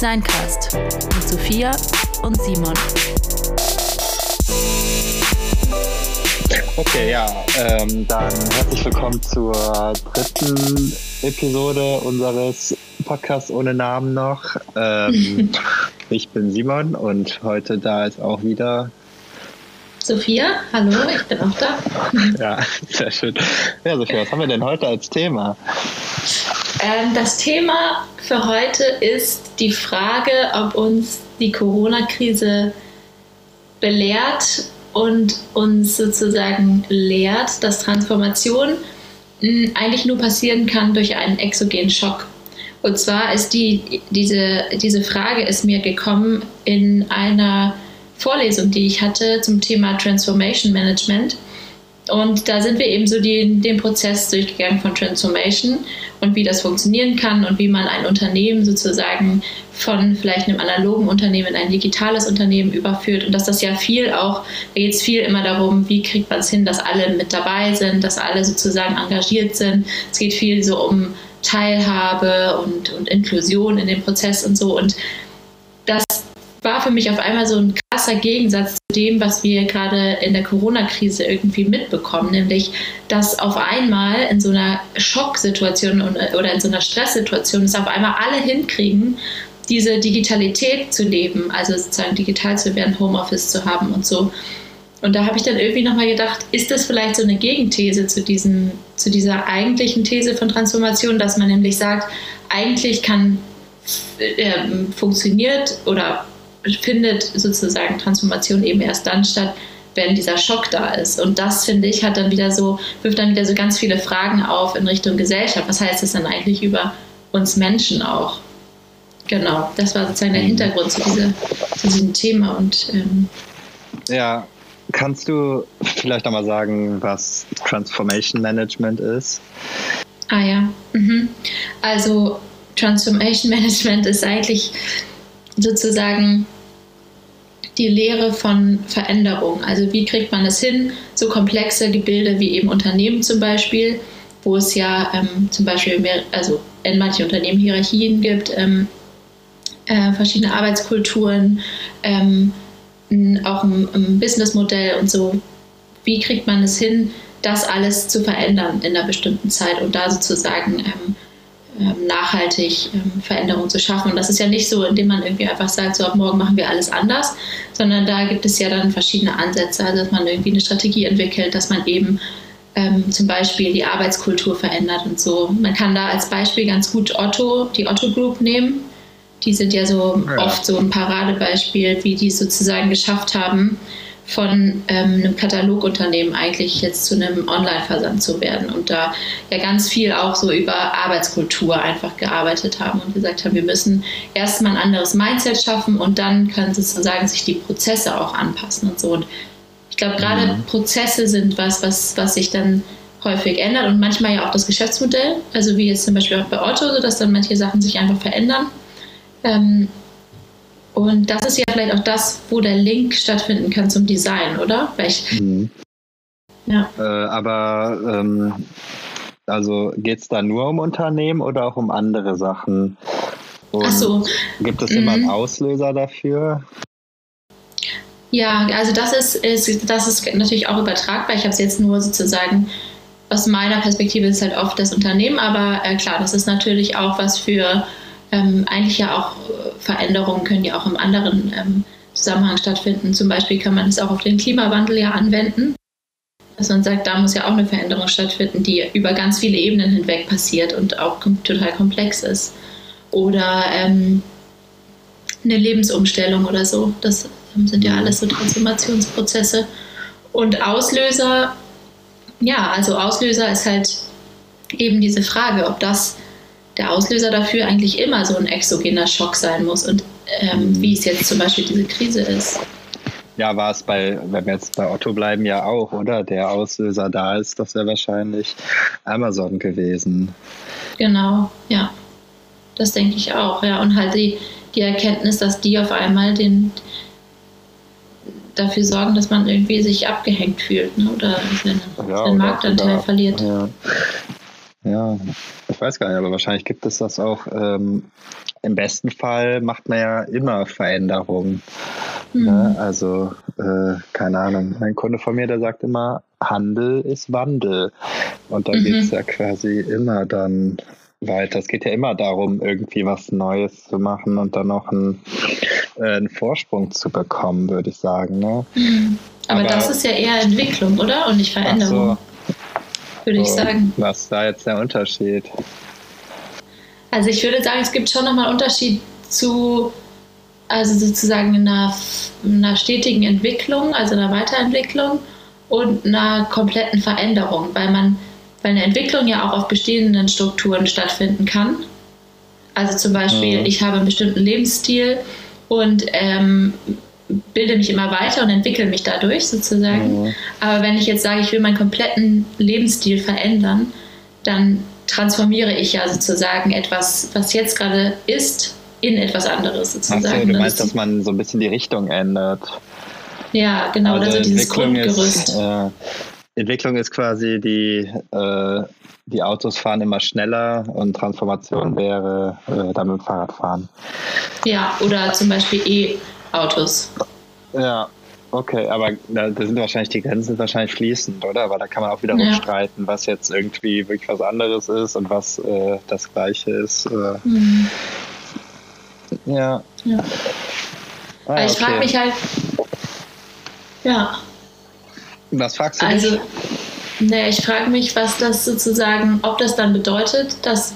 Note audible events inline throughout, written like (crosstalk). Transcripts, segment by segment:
Designcast mit Sophia und Simon. Okay, ja, ähm, dann herzlich willkommen zur dritten Episode unseres Podcasts ohne Namen noch. Ähm, (laughs) ich bin Simon und heute da ist auch wieder Sophia, hallo, ich bin auch da. Ja, (laughs) sehr schön. Ja, Sophia, was haben wir denn heute als Thema? Ähm, das Thema für heute ist die Frage, ob uns die Corona-Krise belehrt und uns sozusagen lehrt, dass Transformation hm, eigentlich nur passieren kann durch einen exogenen Schock. Und zwar ist die, diese, diese Frage ist mir gekommen in einer Vorlesung, die ich hatte zum Thema Transformation Management. Und da sind wir eben so die, den Prozess durchgegangen von Transformation und wie das funktionieren kann und wie man ein Unternehmen sozusagen von vielleicht einem analogen Unternehmen in ein digitales Unternehmen überführt. Und dass das ja viel auch, da geht es viel immer darum, wie kriegt man es hin, dass alle mit dabei sind, dass alle sozusagen engagiert sind. Es geht viel so um Teilhabe und, und Inklusion in dem Prozess und so. Und war für mich auf einmal so ein krasser Gegensatz zu dem, was wir gerade in der Corona-Krise irgendwie mitbekommen, nämlich dass auf einmal in so einer Schocksituation oder in so einer Stresssituation es auf einmal alle hinkriegen, diese Digitalität zu leben, also sozusagen digital zu werden, Homeoffice zu haben und so. Und da habe ich dann irgendwie nochmal gedacht, ist das vielleicht so eine Gegenthese zu, diesem, zu dieser eigentlichen These von Transformation, dass man nämlich sagt, eigentlich kann äh, funktioniert oder findet sozusagen Transformation eben erst dann statt, wenn dieser Schock da ist. Und das, finde ich, hat dann wieder so, wirft dann wieder so ganz viele Fragen auf in Richtung Gesellschaft. Was heißt das dann eigentlich über uns Menschen auch? Genau, das war sozusagen der mhm. Hintergrund zu, dieser, zu diesem Thema. Und, ähm, ja, kannst du vielleicht nochmal sagen, was Transformation Management ist? Ah ja, mhm. also Transformation Management ist eigentlich sozusagen die Lehre von Veränderung. Also wie kriegt man es hin, so komplexe Gebilde wie eben Unternehmen zum Beispiel, wo es ja ähm, zum Beispiel mehr, also in manchen Unternehmen Hierarchien gibt, ähm, äh, verschiedene Arbeitskulturen, ähm, auch ein, ein Businessmodell und so. Wie kriegt man es hin, das alles zu verändern in einer bestimmten Zeit und da sozusagen ähm, nachhaltig ähm, Veränderungen zu schaffen. Und das ist ja nicht so, indem man irgendwie einfach sagt, so ab morgen machen wir alles anders, sondern da gibt es ja dann verschiedene Ansätze, also dass man irgendwie eine Strategie entwickelt, dass man eben ähm, zum Beispiel die Arbeitskultur verändert und so. Man kann da als Beispiel ganz gut Otto, die Otto Group nehmen. Die sind ja so ja. oft so ein Paradebeispiel, wie die sozusagen geschafft haben, von ähm, einem Katalogunternehmen eigentlich jetzt zu einem Online-Versand zu werden und da ja ganz viel auch so über Arbeitskultur einfach gearbeitet haben und gesagt haben, wir müssen erstmal ein anderes Mindset schaffen und dann können sozusagen sich die Prozesse auch anpassen und so. Und ich glaube, gerade mhm. Prozesse sind was, was, was sich dann häufig ändert und manchmal ja auch das Geschäftsmodell, also wie jetzt zum Beispiel auch bei Otto, so dass dann manche Sachen sich einfach verändern. Ähm, und das ist ja vielleicht auch das, wo der Link stattfinden kann zum Design, oder? Mhm. Ja. Äh, aber ähm, also geht es da nur um Unternehmen oder auch um andere Sachen? Und Ach so. Gibt es immer einen mhm. Auslöser dafür? Ja, also das ist, ist, das ist natürlich auch übertragbar. Ich habe es jetzt nur sozusagen aus meiner Perspektive ist halt oft das Unternehmen, aber äh, klar, das ist natürlich auch was für ähm, eigentlich ja auch äh, Veränderungen können ja auch im anderen ähm, Zusammenhang stattfinden. Zum Beispiel kann man es auch auf den Klimawandel ja anwenden. Dass man sagt, da muss ja auch eine Veränderung stattfinden, die über ganz viele Ebenen hinweg passiert und auch total komplex ist. Oder ähm, eine Lebensumstellung oder so. Das sind ja alles so Transformationsprozesse. Und Auslöser, ja, also Auslöser ist halt eben diese Frage, ob das der Auslöser dafür eigentlich immer so ein exogener Schock sein muss und ähm, wie es jetzt zum Beispiel diese Krise ist. Ja, war es bei, wenn wir jetzt bei Otto bleiben, ja auch, oder? Der Auslöser da ist, das wäre wahrscheinlich Amazon gewesen. Genau, ja. Das denke ich auch, ja. Und halt die, die Erkenntnis, dass die auf einmal den dafür sorgen, dass man irgendwie sich abgehängt fühlt ne? oder seinen, ja, seinen Marktanteil oder, verliert. Ja. ja, ich weiß gar nicht, aber wahrscheinlich gibt es das auch. Ähm, Im besten Fall macht man ja immer Veränderungen. Mhm. Ne? Also, äh, keine Ahnung. Ein Kunde von mir, der sagt immer, Handel ist Wandel. Und da mhm. geht es ja quasi immer dann weiter. Es geht ja immer darum, irgendwie was Neues zu machen und dann noch einen, äh, einen Vorsprung zu bekommen, würde ich sagen. Ne? Mhm. Aber, Aber, das ist ja eher Entwicklung, oder? Und nicht Veränderung. So. Würde ich sagen. Was ist da jetzt der Unterschied? Also ich würde sagen, es gibt schon nochmal einen Unterschied zu, also sozusagen einer, einer stetigen Entwicklung, also einer Weiterentwicklung und einer kompletten Veränderung, weil man, weil eine Entwicklung ja auch auf bestehenden Strukturen stattfinden kann. Also zum Beispiel, mhm. ich habe einen bestimmten Lebensstil und ähm, bilde mich immer weiter und entwickle mich dadurch sozusagen. Mhm. Aber wenn ich jetzt sage, ich will meinen kompletten Lebensstil verändern, dann transformiere ich ja sozusagen etwas, was jetzt gerade ist, in etwas anderes sozusagen. Ach so, du meinst, dass man so ein bisschen die Richtung ändert. Ja, genau, also, also dieses Grundgerüst. Ist, äh, Entwicklung ist quasi die, äh, die Autos fahren immer schneller und Transformation wäre äh, dann mit dem Fahrrad fahren. Ja, oder zum Beispiel E-Autos. Ja, okay, aber da, sind wahrscheinlich die Grenzen wahrscheinlich fließend, oder? Aber da kann man auch wieder ja. streiten, was jetzt irgendwie wirklich was anderes ist und was äh, das Gleiche ist. Äh. Mhm. Ja. ja. Ah, ich okay. frage mich halt, ja. Was fragst du also, dich? Ich frage mich, was das sozusagen, ob das dann bedeutet, dass,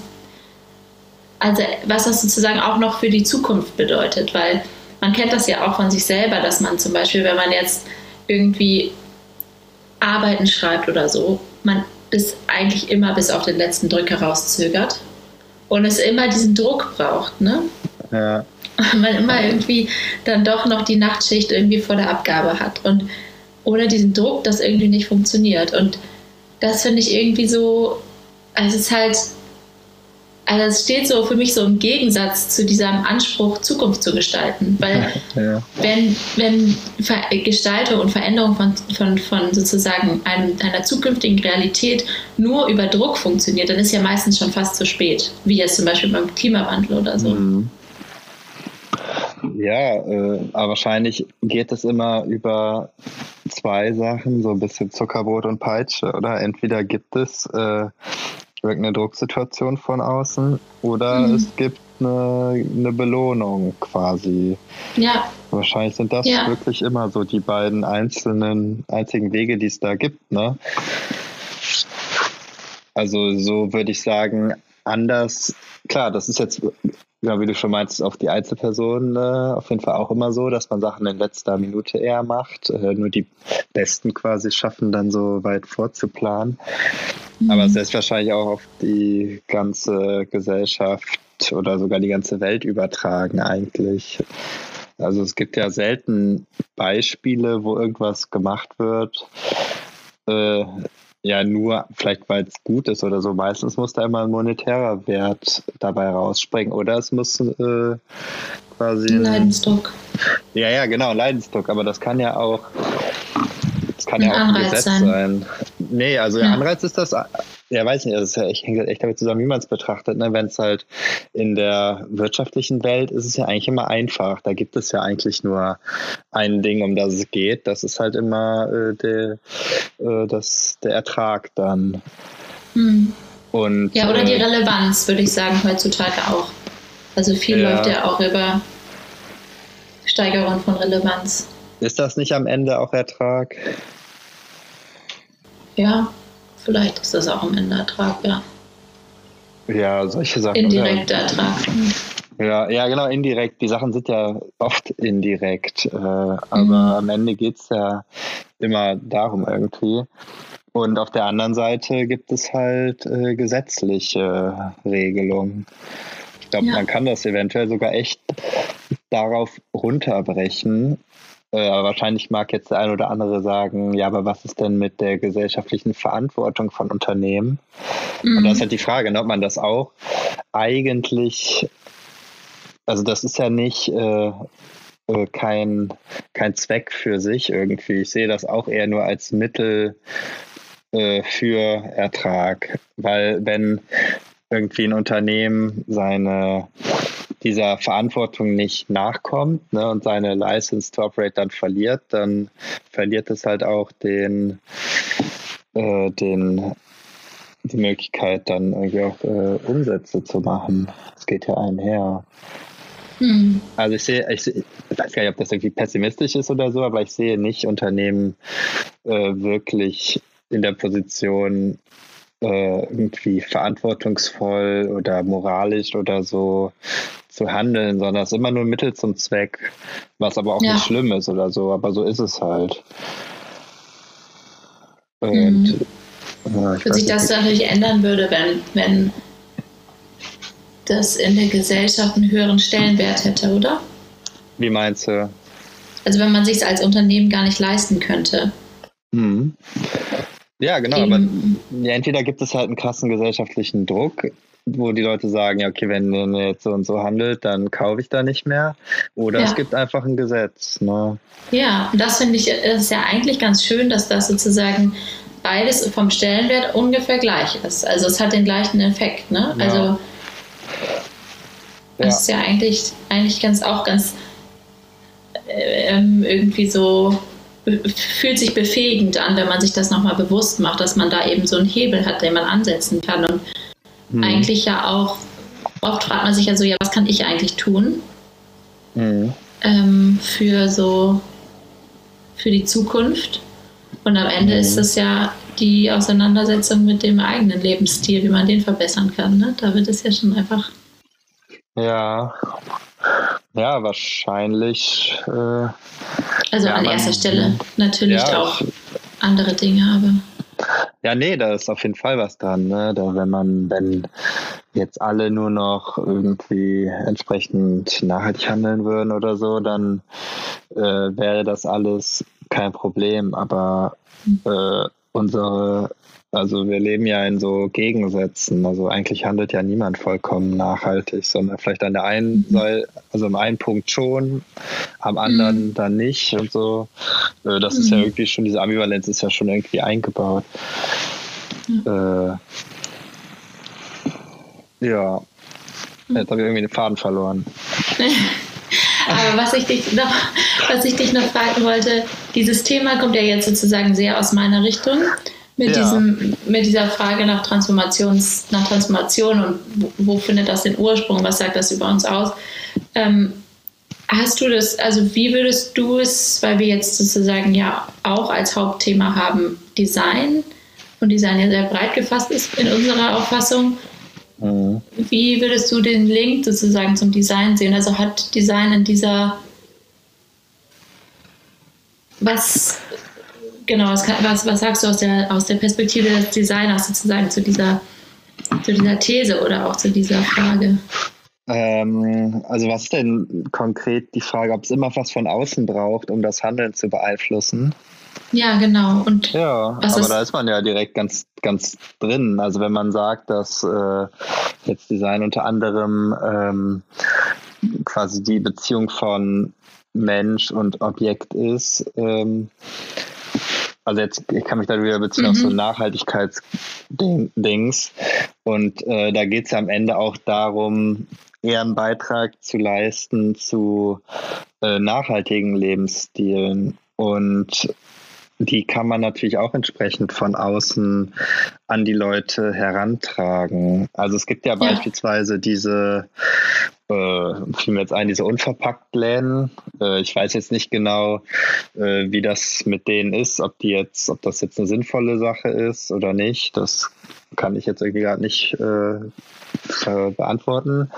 also was das sozusagen auch noch für die Zukunft bedeutet, weil man kennt das ja auch von sich selber, dass man zum Beispiel, wenn man jetzt irgendwie Arbeiten schreibt oder so, man ist eigentlich immer bis auf den letzten Drücker rauszögert und es immer diesen Druck braucht, ne? Ja. (laughs) man immer irgendwie dann doch noch die Nachtschicht irgendwie vor der Abgabe hat und ohne diesen Druck das irgendwie nicht funktioniert. Und das finde ich irgendwie so, also es ist halt, also es steht so für mich so im Gegensatz zu diesem Anspruch, Zukunft zu gestalten. Weil (laughs) ja. wenn, wenn Gestaltung und Veränderung von, von, von sozusagen einem, einer zukünftigen Realität nur über Druck funktioniert, dann ist ja meistens schon fast zu spät, wie jetzt zum Beispiel beim Klimawandel oder so. Mhm. Ja, äh, aber wahrscheinlich geht es immer über zwei Sachen, so ein bisschen Zuckerbrot und Peitsche, oder? Entweder gibt es äh, irgendeine Drucksituation von außen oder mhm. es gibt eine, eine, Belohnung quasi. Ja. Wahrscheinlich sind das ja. wirklich immer so die beiden einzelnen, einzigen Wege, die es da gibt, ne? Also so würde ich sagen, anders, klar, das ist jetzt Genau, wie du schon meinst, auf die Einzelperson äh, auf jeden Fall auch immer so, dass man Sachen in letzter Minute eher macht. Äh, nur die Besten quasi schaffen, dann so weit vorzuplanen. Mhm. Aber es ist wahrscheinlich auch auf die ganze Gesellschaft oder sogar die ganze Welt übertragen eigentlich. Also es gibt ja selten Beispiele, wo irgendwas gemacht wird, äh, ja nur, vielleicht weil es gut ist oder so. Meistens muss da immer ein monetärer Wert dabei rausspringen. Oder es muss äh, quasi. Ein Leidensdruck. Ja, ja, genau, Leidensdruck. Aber das kann ja auch. Das kann ein ja auch ein Gesetz sein. sein. Nee, also der Anreiz ist das ja, weiß nicht, also es ja, echt damit zusammen, wie man es betrachtet. Ne? Wenn es halt in der wirtschaftlichen Welt ist es ja eigentlich immer einfach. Da gibt es ja eigentlich nur ein Ding, um das es geht. Das ist halt immer äh, der, äh, das, der Ertrag dann. Hm. Und, ja, oder äh, die Relevanz, würde ich sagen, heutzutage auch. Also viel ja. läuft ja auch über Steigerung von Relevanz. Ist das nicht am Ende auch Ertrag? Ja, Vielleicht ist das auch am Ende Ertrag, ja. Ja, solche Sachen. Indirekter Ertrag. Ja, ja, genau, indirekt. Die Sachen sind ja oft indirekt, äh, aber mhm. am Ende geht es ja immer darum irgendwie. Und auf der anderen Seite gibt es halt äh, gesetzliche Regelungen. Ich glaube, ja. man kann das eventuell sogar echt darauf runterbrechen, äh, wahrscheinlich mag jetzt der ein oder andere sagen, ja, aber was ist denn mit der gesellschaftlichen Verantwortung von Unternehmen? Mhm. Und da ist halt die Frage, ne, ob man das auch eigentlich, also das ist ja nicht äh, äh, kein, kein Zweck für sich irgendwie. Ich sehe das auch eher nur als Mittel äh, für Ertrag, weil wenn irgendwie ein Unternehmen seine dieser Verantwortung nicht nachkommt ne, und seine License to Operate dann verliert, dann verliert es halt auch den, äh, den die Möglichkeit, dann irgendwie auch äh, Umsätze zu machen. Das geht ja einher. Mhm. Also ich sehe, ich, ich, weiß gar nicht, ob das irgendwie pessimistisch ist oder so, aber ich sehe nicht Unternehmen äh, wirklich in der Position, äh, irgendwie verantwortungsvoll oder moralisch oder so zu handeln, sondern es ist immer nur Mittel zum Zweck, was aber auch ja. nicht schlimm ist oder so, aber so ist es halt. Und mhm. ja, Wenn sich das natürlich ändern würde, wenn, wenn das in der Gesellschaft einen höheren Stellenwert hätte, oder? Wie meinst du? Also wenn man sich als Unternehmen gar nicht leisten könnte. Mhm. Ja, genau, Eben. aber entweder gibt es halt einen krassen gesellschaftlichen Druck, wo die Leute sagen, ja, okay, wenn ihr jetzt so und so handelt, dann kaufe ich da nicht mehr. Oder ja. es gibt einfach ein Gesetz. Ne? Ja, und das finde ich, ist ja eigentlich ganz schön, dass das sozusagen beides vom Stellenwert ungefähr gleich ist. Also es hat den gleichen Effekt, ne? Ja. Also das ist ja eigentlich, eigentlich ganz auch ganz äh, ähm, irgendwie so fühlt sich befähigend an, wenn man sich das nochmal bewusst macht, dass man da eben so einen Hebel hat, den man ansetzen kann. Und mhm. eigentlich ja auch, oft fragt man sich ja so, ja, was kann ich eigentlich tun mhm. ähm, für so, für die Zukunft? Und am Ende mhm. ist es ja die Auseinandersetzung mit dem eigenen Lebensstil, wie man den verbessern kann. Ne? Da wird es ja schon einfach. Ja, ja, wahrscheinlich. Äh, also ja, an erster Stelle natürlich ja, auch andere Dinge, aber. Ja, nee, da ist auf jeden Fall was dran. Ne? Da, wenn man, wenn jetzt alle nur noch irgendwie entsprechend nachhaltig handeln würden oder so, dann äh, wäre das alles kein Problem. Aber äh, unsere also wir leben ja in so Gegensätzen. Also eigentlich handelt ja niemand vollkommen nachhaltig, sondern vielleicht an der einen mhm. Seite, also im einen Punkt schon, am anderen mhm. dann nicht und so. Äh, das ist ja mhm. irgendwie schon, diese Ambivalenz ist ja schon irgendwie eingebaut. Ja. Äh, ja. Mhm. Jetzt habe ich irgendwie den Faden verloren. (laughs) Aber was ich dich noch, was ich dich noch fragen wollte, dieses Thema kommt ja jetzt sozusagen sehr aus meiner Richtung mit, ja. diesem, mit dieser Frage nach, Transformations, nach Transformation und wo, wo, findet das den Ursprung, was sagt das über uns aus. Ähm, hast du das, also wie würdest du es, weil wir jetzt sozusagen ja auch als Hauptthema haben Design und Design ja sehr breit gefasst ist in unserer Auffassung, mhm. wie würdest du den Link sozusagen zum Design sehen? Also hat Design in dieser was genau, was, was, sagst du aus der, aus der Perspektive des Designers sozusagen zu dieser, zu dieser These oder auch zu dieser Frage? Ähm, also was ist denn konkret die Frage, ob es immer was von außen braucht, um das Handeln zu beeinflussen? Ja, genau. Und ja, aber da ist man ja direkt ganz, ganz drin. Also wenn man sagt, dass äh, jetzt Design unter anderem ähm, quasi die Beziehung von Mensch und Objekt ist, ähm, also jetzt, ich kann mich da wieder beziehen mhm. auf so mhm. Nachhaltigkeitsdings. Und äh, da geht es ja am Ende auch darum, eher einen Beitrag zu leisten zu äh, nachhaltigen Lebensstilen. Und die kann man natürlich auch entsprechend von außen an die Leute herantragen. Also es gibt ja, ja. beispielsweise diese, äh, fiel mir jetzt ein, diese Unverpackt-Läden. Äh, ich weiß jetzt nicht genau, äh, wie das mit denen ist, ob die jetzt, ob das jetzt eine sinnvolle Sache ist oder nicht. Das kann ich jetzt irgendwie gerade nicht äh, beantworten.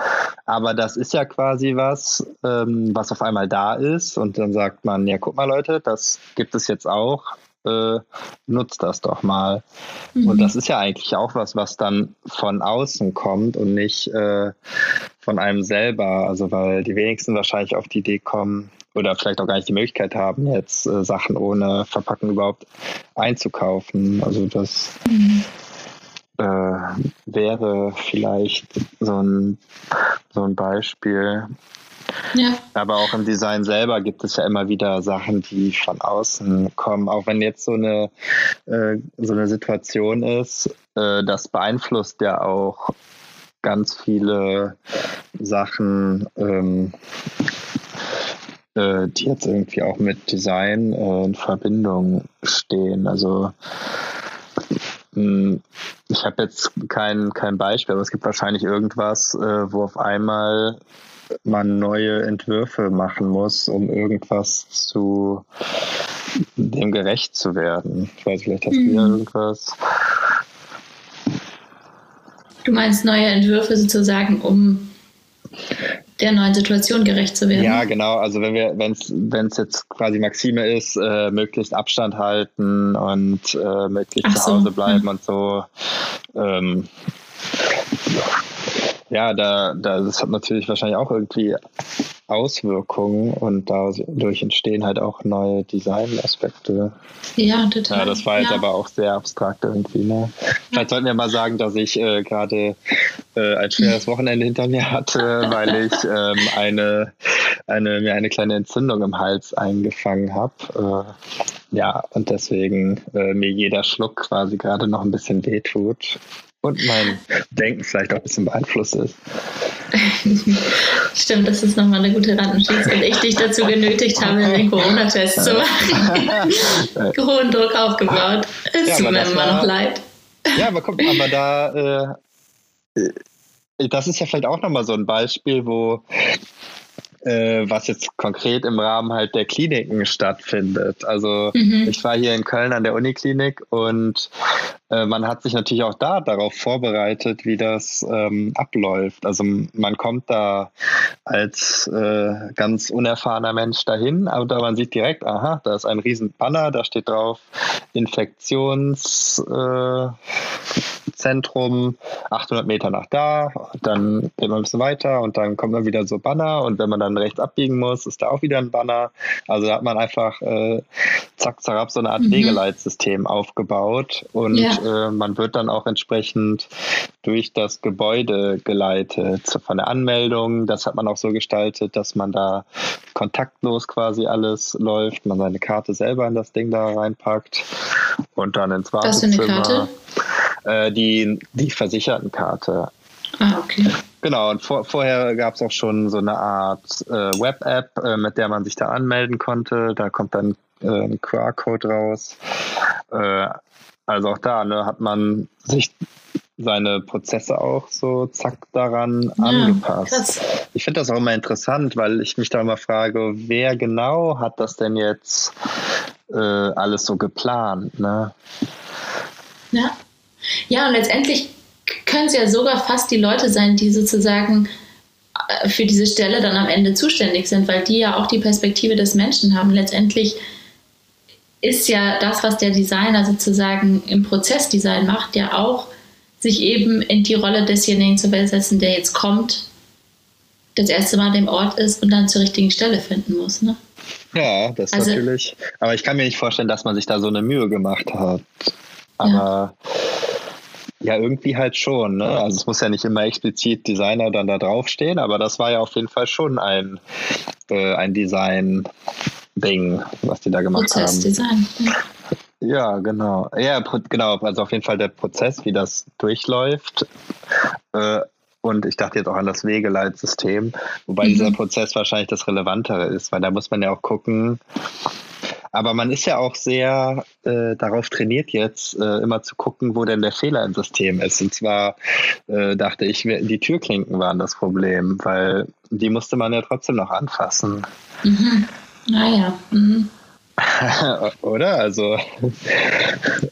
Aber das ist ja quasi was, ähm, was auf einmal da ist und dann sagt man, ja, guck mal Leute, das gibt es jetzt auch. Äh, nutzt das doch mal. Mhm. Und das ist ja eigentlich auch was, was dann von außen kommt und nicht äh, von einem selber. Also weil die wenigsten wahrscheinlich auf die Idee kommen oder vielleicht auch gar nicht die Möglichkeit haben, jetzt äh, Sachen ohne Verpackung überhaupt einzukaufen. Also das mhm äh, wäre vielleicht so ein, so ein Beispiel. Ja. Aber auch im Design selber gibt es ja immer wieder Sachen, die von außen kommen. Auch wenn jetzt so eine, äh, so eine Situation ist, äh, das beeinflusst ja auch ganz viele Sachen, ähm, äh, die jetzt irgendwie auch mit Design äh, in Verbindung stehen. Also hm, ich habe jetzt kein, kein Beispiel, aber es gibt wahrscheinlich irgendwas, äh, wo auf einmal man neue Entwürfe machen muss, um irgendwas zu dem gerecht zu werden. Ich weiß, vielleicht hast mhm. du ja irgendwas. Du meinst neue Entwürfe sozusagen, um der neuen Situation gerecht zu werden. Ja, genau. Also wenn wir, wenn es jetzt quasi Maxime ist, äh, möglichst Abstand halten und äh, möglichst Ach zu Hause bleiben ja. und so. Ähm, ja, da, da, das hat natürlich wahrscheinlich auch irgendwie Auswirkungen und dadurch entstehen halt auch neue Designaspekte. Ja, total. Ja, das war jetzt ja. aber auch sehr abstrakt irgendwie. Ne? Vielleicht sollten wir mal sagen, dass ich äh, gerade äh, ein schweres Wochenende hinter mir hatte, weil ich ähm, eine, eine, mir eine kleine Entzündung im Hals eingefangen habe. Äh, ja, und deswegen äh, mir jeder Schluck quasi gerade noch ein bisschen wehtut und mein Denken vielleicht auch ein bisschen beeinflusst ist. (laughs) Stimmt, das ist nochmal eine gute Rattenschieß und ich dich dazu genötigt habe, den Corona-Test zu machen. (laughs) (laughs) Hohen Druck aufgebaut. Es ja, tut mir immer noch leid. Ja, aber guck, aber da, äh, äh, das ist ja vielleicht auch nochmal so ein Beispiel, wo äh, was jetzt konkret im Rahmen halt der Kliniken stattfindet. Also mhm. ich war hier in Köln an der Uniklinik und äh, man hat sich natürlich auch da darauf vorbereitet, wie das ähm, abläuft. Also man kommt da als äh, ganz unerfahrener Mensch dahin, aber man sieht direkt, aha, da ist ein riesen Banner, da steht drauf Infektionszentrum, äh, 800 Meter nach da, dann geht man ein bisschen weiter und dann kommt man wieder so Banner und wenn man dann rechts abbiegen muss, ist da auch wieder ein Banner. Also da hat man einfach äh, zack, zack, so eine Art mhm. Wegeleitsystem aufgebaut und ja äh, man wird dann auch entsprechend durch das Gebäude geleitet. Von der Anmeldung, das hat man auch so gestaltet, dass man da kontaktlos quasi alles läuft, man seine Karte selber in das Ding da reinpackt und dann ins Wartezimmer. Was für eine Karte? Äh, die, die Versichertenkarte. Ah, okay. Genau, und vor, vorher gab es auch schon so eine Art äh, Web-App, äh, mit der man sich da anmelden konnte. Da kommt dann äh, ein QR-Code raus. Äh, also auch da ne, hat man sich seine Prozesse auch so zack daran ja, angepasst. Krass. Ich finde das auch immer interessant, weil ich mich da immer frage, wer genau hat das denn jetzt äh, alles so geplant? Ne? Ja. Ja, und letztendlich können es ja sogar fast die Leute sein, die sozusagen äh, für diese Stelle dann am Ende zuständig sind, weil die ja auch die Perspektive des Menschen haben. Letztendlich ist ja das, was der Designer sozusagen im Prozessdesign macht, ja auch, sich eben in die Rolle desjenigen zu versetzen, der jetzt kommt, das erste Mal an dem Ort ist und dann zur richtigen Stelle finden muss. Ne? Ja, das also, natürlich. Aber ich kann mir nicht vorstellen, dass man sich da so eine Mühe gemacht hat. Aber ja, ja irgendwie halt schon. Ne? Also es muss ja nicht immer explizit Designer dann da draufstehen, aber das war ja auf jeden Fall schon ein, äh, ein Design. Ding, was die da gemacht Prozessdesign. haben. Ja, genau. Ja, genau. Also auf jeden Fall der Prozess, wie das durchläuft. Äh, und ich dachte jetzt auch an das Wegeleitsystem, wobei mhm. dieser Prozess wahrscheinlich das Relevantere ist, weil da muss man ja auch gucken. Aber man ist ja auch sehr äh, darauf trainiert jetzt, äh, immer zu gucken, wo denn der Fehler im System ist. Und zwar äh, dachte ich, die Türklinken waren das Problem, weil die musste man ja trotzdem noch anfassen. Mhm. Naja. Mhm. (laughs) Oder? Also.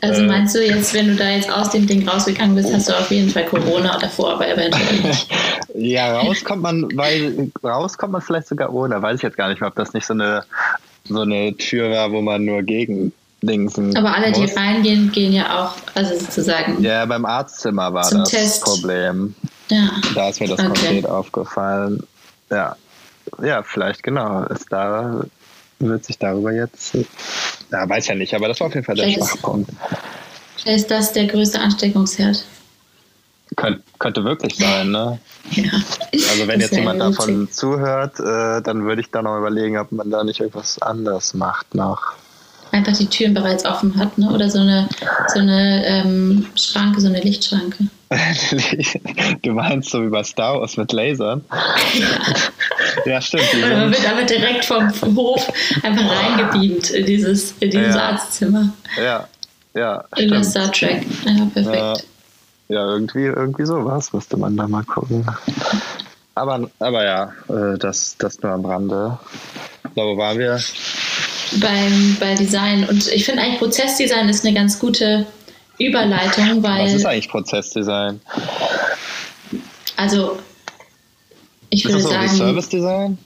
Also äh, meinst du jetzt, wenn du da jetzt aus dem Ding rausgegangen bist, hast du auf jeden Fall Corona davor, aber eventuell nicht. (laughs) ja, rauskommt man, weil rauskommt man vielleicht sogar ohne. Weiß ich jetzt gar nicht mehr, ob das nicht so eine so eine Tür war, wo man nur gegen Dingsen. Aber alle, muss. die reingehen, gehen ja auch, also sozusagen. Ja, beim Arztzimmer war das Test. Problem. Ja. Da ist mir das okay. konkret aufgefallen. Ja. Ja, vielleicht genau. Ist da wird sich darüber jetzt. Ja, weiß ja nicht, aber das war auf jeden Fall der Schwachpunkt. Vielleicht ist das der größte Ansteckungsherd. Könnt, könnte wirklich sein, ne? (laughs) ja. Also wenn jetzt jemand davon zuhört, äh, dann würde ich da noch überlegen, ob man da nicht irgendwas anders macht noch. einfach die Türen bereits offen hat, ne? oder so eine, so eine ähm, Schranke, so eine Lichtschranke. (laughs) du meinst so wie bei Star Wars mit Lasern? Ja, ja stimmt. Oder man wird aber direkt vom Hof einfach reingebeamt in dieses, in dieses ja. Arztzimmer. Ja, ja. In der Star Trek. Ja, perfekt. Ja, ja, irgendwie, irgendwie sowas müsste man da mal gucken. Aber, aber ja, äh, das, das nur am Rande. Da wo waren wir? Beim, bei Design. Und ich finde eigentlich Prozessdesign ist eine ganz gute Überleitung, weil. Was ist eigentlich Prozessdesign? Also, ich würde ist das sagen. Service Design?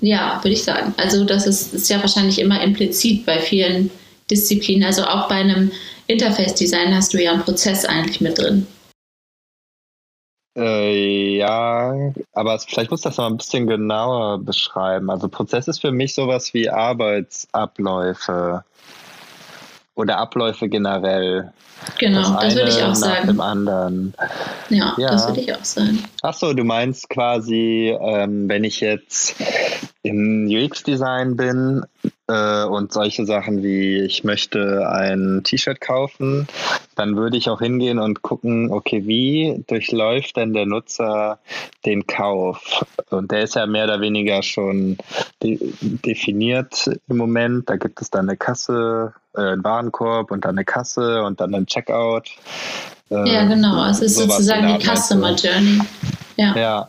Ja, würde ich sagen. Also, das ist, ist ja wahrscheinlich immer implizit bei vielen Disziplinen. Also, auch bei einem Interface-Design hast du ja einen Prozess eigentlich mit drin. Äh, ja, aber vielleicht muss das mal ein bisschen genauer beschreiben. Also Prozess ist für mich sowas wie Arbeitsabläufe oder Abläufe generell. Genau, das, das würde ich auch sagen. Dem anderen. Ja, ja. das würde ich auch sagen. Achso, du meinst quasi, ähm, wenn ich jetzt im UX-Design bin, äh, und solche Sachen wie ich möchte ein T-Shirt kaufen, dann würde ich auch hingehen und gucken, okay, wie durchläuft denn der Nutzer den Kauf? Und der ist ja mehr oder weniger schon de definiert im Moment. Da gibt es dann eine Kasse, äh, einen Warenkorb und dann eine Kasse und dann ein Checkout. Äh, ja, genau. Es ist sozusagen die Customer Journey. Ja. ja.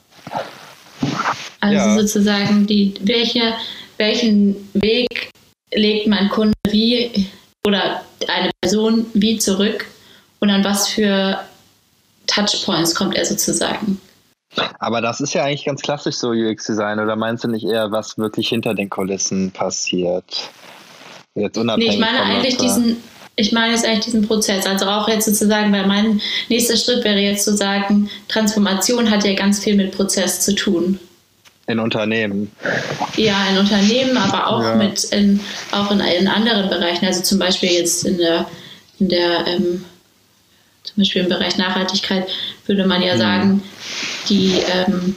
Also ja. sozusagen die, welche, welchen Weg legt mein Kunde wie oder eine Person wie zurück und an was für Touchpoints kommt er sozusagen. Aber das ist ja eigentlich ganz klassisch so UX-Design, oder meinst du nicht eher, was wirklich hinter den Kulissen passiert? Jetzt unabhängig nee, ich meine eigentlich diesen, ich meine jetzt eigentlich diesen Prozess. Also auch jetzt sozusagen, weil mein nächster Schritt wäre jetzt zu sagen, Transformation hat ja ganz viel mit Prozess zu tun. In Unternehmen. Ja, in Unternehmen, aber auch ja. mit in, auch in, in, anderen Bereichen. Also zum Beispiel jetzt in der, in der ähm, zum Beispiel im Bereich Nachhaltigkeit würde man ja mhm. sagen, die, ähm,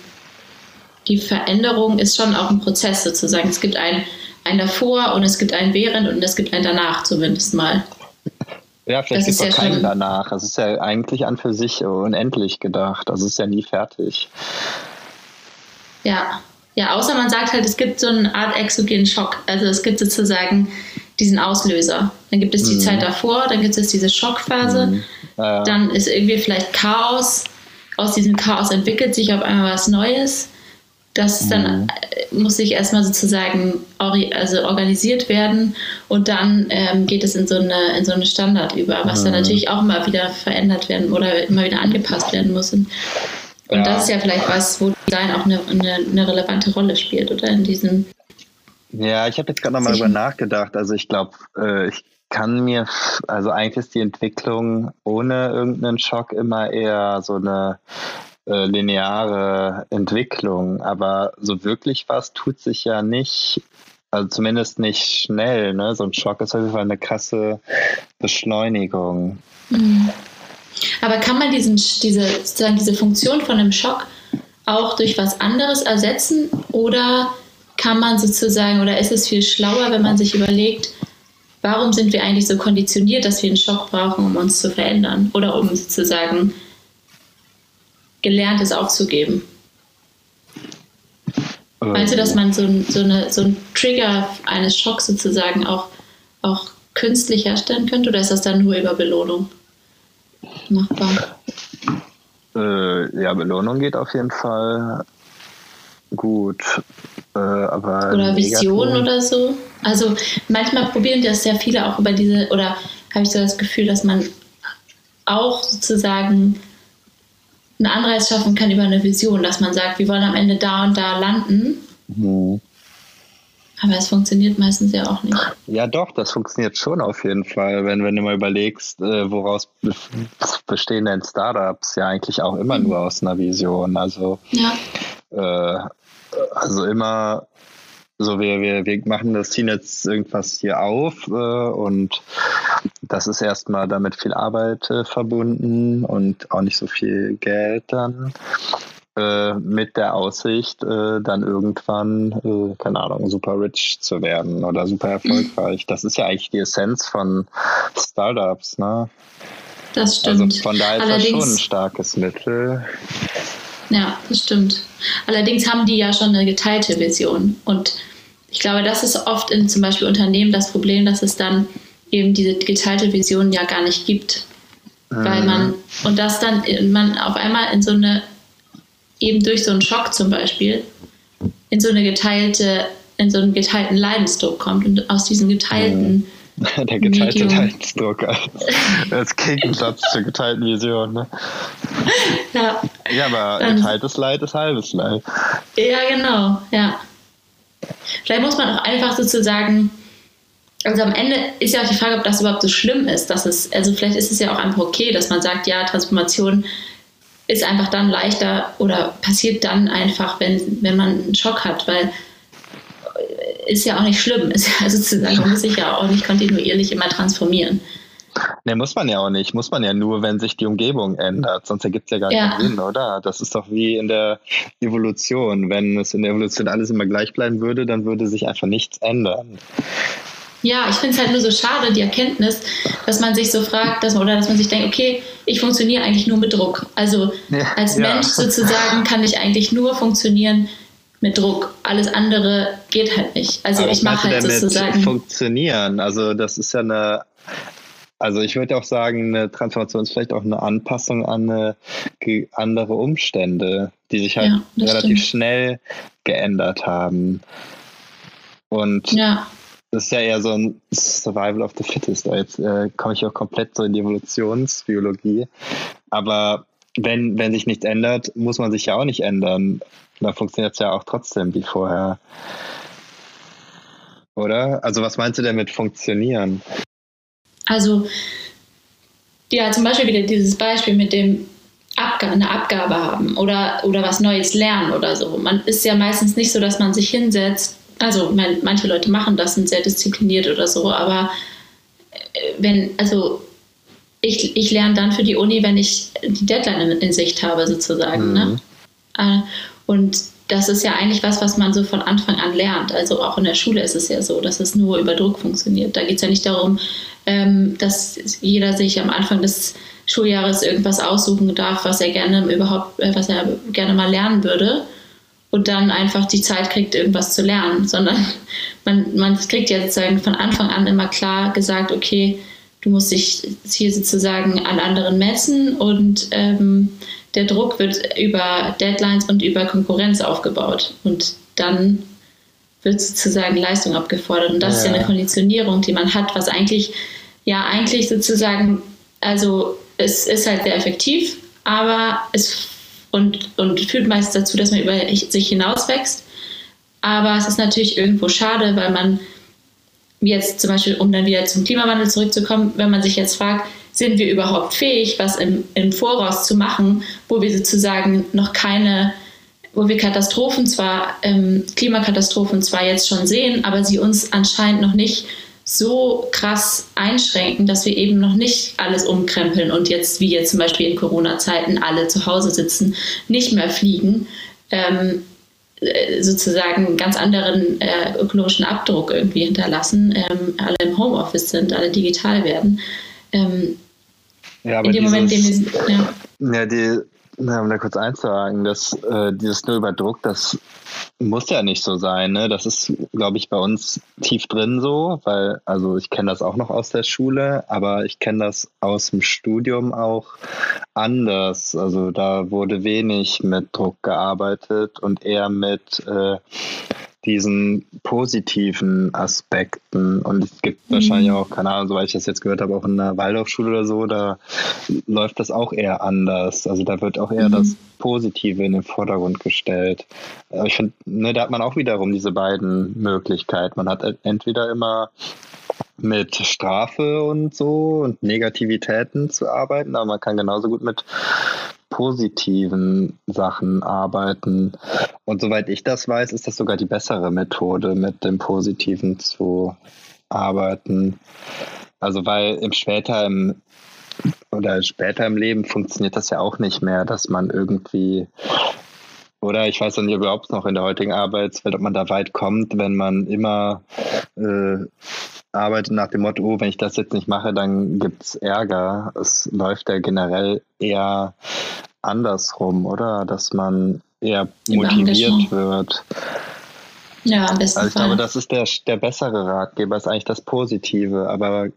die Veränderung ist schon auch ein Prozess sozusagen. Es gibt ein, ein davor und es gibt ein während und es gibt ein danach zumindest mal. Ja, vielleicht gibt es ja keinen danach. Es ist ja eigentlich an für sich unendlich gedacht. Also es ist ja nie fertig. Ja. Ja, außer man sagt halt, es gibt so eine Art exogenen Schock. Also es gibt sozusagen diesen Auslöser. Dann gibt es die mhm. Zeit davor, dann gibt es diese Schockphase, mhm. ja, dann ist irgendwie vielleicht Chaos. Aus diesem Chaos entwickelt sich auf einmal was Neues. Das mhm. dann äh, muss sich erstmal sozusagen also organisiert werden und dann ähm, geht es in so eine, in so eine Standard über, was dann mhm. natürlich auch immer wieder verändert werden oder immer wieder angepasst werden muss. Und und ja. das ist ja vielleicht was, wo Design auch eine, eine, eine relevante Rolle spielt, oder? In diesem. Ja, ich habe jetzt gerade nochmal drüber nachgedacht. Also ich glaube, äh, ich kann mir, also eigentlich ist die Entwicklung ohne irgendeinen Schock immer eher so eine äh, lineare Entwicklung. Aber so wirklich was tut sich ja nicht also zumindest nicht schnell. Ne? So ein Schock ist auf jeden Fall eine krasse Beschleunigung. Mhm. Aber kann man diesen, diese, sozusagen diese Funktion von einem Schock auch durch was anderes ersetzen oder kann man sozusagen, oder ist es viel schlauer, wenn man sich überlegt, warum sind wir eigentlich so konditioniert, dass wir einen Schock brauchen, um uns zu verändern oder um sozusagen Gelerntes aufzugeben? Ähm. Meinst du, dass man so, so, eine, so einen Trigger eines Schocks sozusagen auch, auch künstlich herstellen könnte oder ist das dann nur über Belohnung? Machbar? Äh, ja, Belohnung geht auf jeden Fall gut. Äh, aber oder Vision oder so. Also manchmal probieren das sehr viele auch über diese, oder habe ich so das Gefühl, dass man auch sozusagen einen Anreiz schaffen kann über eine Vision, dass man sagt, wir wollen am Ende da und da landen. Mhm. Aber es funktioniert meistens ja auch nicht. Ja, doch, das funktioniert schon auf jeden Fall. Wenn, wenn du mal überlegst, äh, woraus bestehen denn Startups ja eigentlich auch immer nur aus einer Vision. Also, ja. äh, also immer so, wir, wir, wir machen das Team jetzt irgendwas hier auf äh, und das ist erstmal damit viel Arbeit äh, verbunden und auch nicht so viel Geld dann. Äh, mit der Aussicht, äh, dann irgendwann, äh, keine Ahnung, super rich zu werden oder super erfolgreich. Das ist ja eigentlich die Essenz von Startups, ne? Das stimmt. Also von daher ist das schon ein starkes Mittel. Ja, das stimmt. Allerdings haben die ja schon eine geteilte Vision. Und ich glaube, das ist oft in zum Beispiel Unternehmen das Problem, dass es dann eben diese geteilte Vision ja gar nicht gibt. Mhm. Weil man, und das dann man auf einmal in so eine, eben durch so einen Schock zum Beispiel, in so eine geteilte, in so einen geteilten Leidensdruck kommt und aus diesen geteilten (laughs) Der geteilte Leidensdruck (laughs) als Gegensatz zur geteilten Vision. Ne? Ja. ja, aber Dann, geteiltes Leid ist halbes Leid. Ja, genau, ja. Vielleicht muss man auch einfach sozusagen, also am Ende ist ja auch die Frage, ob das überhaupt so schlimm ist, dass es, also vielleicht ist es ja auch einfach okay, dass man sagt, ja, Transformation ist einfach dann leichter oder passiert dann einfach, wenn, wenn man einen Schock hat, weil ist ja auch nicht schlimm. Ist (laughs) ja sozusagen, man muss sich ja auch nicht kontinuierlich immer transformieren. Ne, muss man ja auch nicht. Muss man ja nur, wenn sich die Umgebung ändert. Sonst ergibt es ja gar ja. keinen Sinn, oder? Das ist doch wie in der Evolution. Wenn es in der Evolution alles immer gleich bleiben würde, dann würde sich einfach nichts ändern. Ja, ich finde es halt nur so schade, die Erkenntnis, dass man sich so fragt, dass man, oder dass man sich denkt, okay, ich funktioniere eigentlich nur mit Druck. Also ja, als Mensch ja. sozusagen kann ich eigentlich nur funktionieren, mit Druck. Alles andere geht halt nicht. Also Aber ich mache halt sozusagen. Funktionieren. Also das ist ja eine. Also ich würde auch sagen, eine Transformation ist vielleicht auch eine Anpassung an eine, andere Umstände, die sich halt ja, relativ stimmt. schnell geändert haben. Und ja. Das ist ja eher so ein Survival of the Fittest. Jetzt äh, komme ich auch komplett so in die Evolutionsbiologie. Aber wenn, wenn sich nichts ändert, muss man sich ja auch nicht ändern. Da funktioniert es ja auch trotzdem wie vorher. Oder? Also was meinst du denn mit funktionieren? Also, ja, zum Beispiel wieder dieses Beispiel mit dem Abga eine Abgabe haben oder, oder was Neues lernen oder so. Man ist ja meistens nicht so, dass man sich hinsetzt. Also mein, manche Leute machen das, sind sehr diszipliniert oder so, aber äh, wenn, also ich, ich lerne dann für die Uni, wenn ich die Deadline in, in Sicht habe, sozusagen. Ne? Mhm. Ne? Und das ist ja eigentlich was, was man so von Anfang an lernt. Also auch in der Schule ist es ja so, dass es nur über Druck funktioniert. Da geht es ja nicht darum, ähm, dass jeder sich am Anfang des Schuljahres irgendwas aussuchen darf, was er gerne überhaupt, äh, was er gerne mal lernen würde und dann einfach die Zeit kriegt, irgendwas zu lernen, sondern (laughs) man, man kriegt ja sozusagen von Anfang an immer klar gesagt, okay, du musst dich hier sozusagen an anderen messen und ähm, der Druck wird über Deadlines und über Konkurrenz aufgebaut. Und dann wird sozusagen Leistung abgefordert. Und das ja. ist ja eine Konditionierung, die man hat, was eigentlich, ja, eigentlich sozusagen, also es ist halt sehr effektiv, aber es und, und führt meist dazu, dass man über sich hinauswächst. Aber es ist natürlich irgendwo schade, weil man jetzt zum Beispiel, um dann wieder zum Klimawandel zurückzukommen, wenn man sich jetzt fragt, sind wir überhaupt fähig, was im, im Voraus zu machen, wo wir sozusagen noch keine, wo wir Katastrophen zwar, ähm, Klimakatastrophen zwar jetzt schon sehen, aber sie uns anscheinend noch nicht so krass einschränken, dass wir eben noch nicht alles umkrempeln und jetzt, wie jetzt zum Beispiel in Corona-Zeiten, alle zu Hause sitzen, nicht mehr fliegen. Ähm, äh, sozusagen einen ganz anderen äh, ökologischen Abdruck irgendwie hinterlassen, ähm, alle im Homeoffice sind, alle digital werden. Ähm, ja, aber in dem dieses, Moment, dem wir, ja. ja, die, na, um da kurz einzuhaken, dass äh, dieses nur über Druck, das muss ja nicht so sein. Ne? Das ist, glaube ich, bei uns tief drin so, weil, also ich kenne das auch noch aus der Schule, aber ich kenne das aus dem Studium auch anders. Also da wurde wenig mit Druck gearbeitet und eher mit äh, diesen positiven Aspekten. Und es gibt mhm. wahrscheinlich auch, keine Ahnung, soweit ich das jetzt gehört habe, auch in der Waldorfschule oder so, da läuft das auch eher anders. Also da wird auch eher mhm. das Positive in den Vordergrund gestellt. Ich finde, ne, da hat man auch wiederum diese beiden Möglichkeiten. Man hat entweder immer mit Strafe und so und Negativitäten zu arbeiten, aber man kann genauso gut mit positiven Sachen arbeiten. Und soweit ich das weiß, ist das sogar die bessere Methode, mit dem Positiven zu arbeiten. Also weil im später im oder später im Leben funktioniert das ja auch nicht mehr, dass man irgendwie oder ich weiß nicht überhaupt noch in der heutigen Arbeitswelt, ob man da weit kommt, wenn man immer äh, arbeitet nach dem Motto, oh, wenn ich das jetzt nicht mache, dann gibt es Ärger. Es läuft ja generell eher andersrum, oder? Dass man eher motiviert wird. Ja, am besten Also ich Fall. glaube, das ist der, der bessere Ratgeber, ist eigentlich das Positive. Aber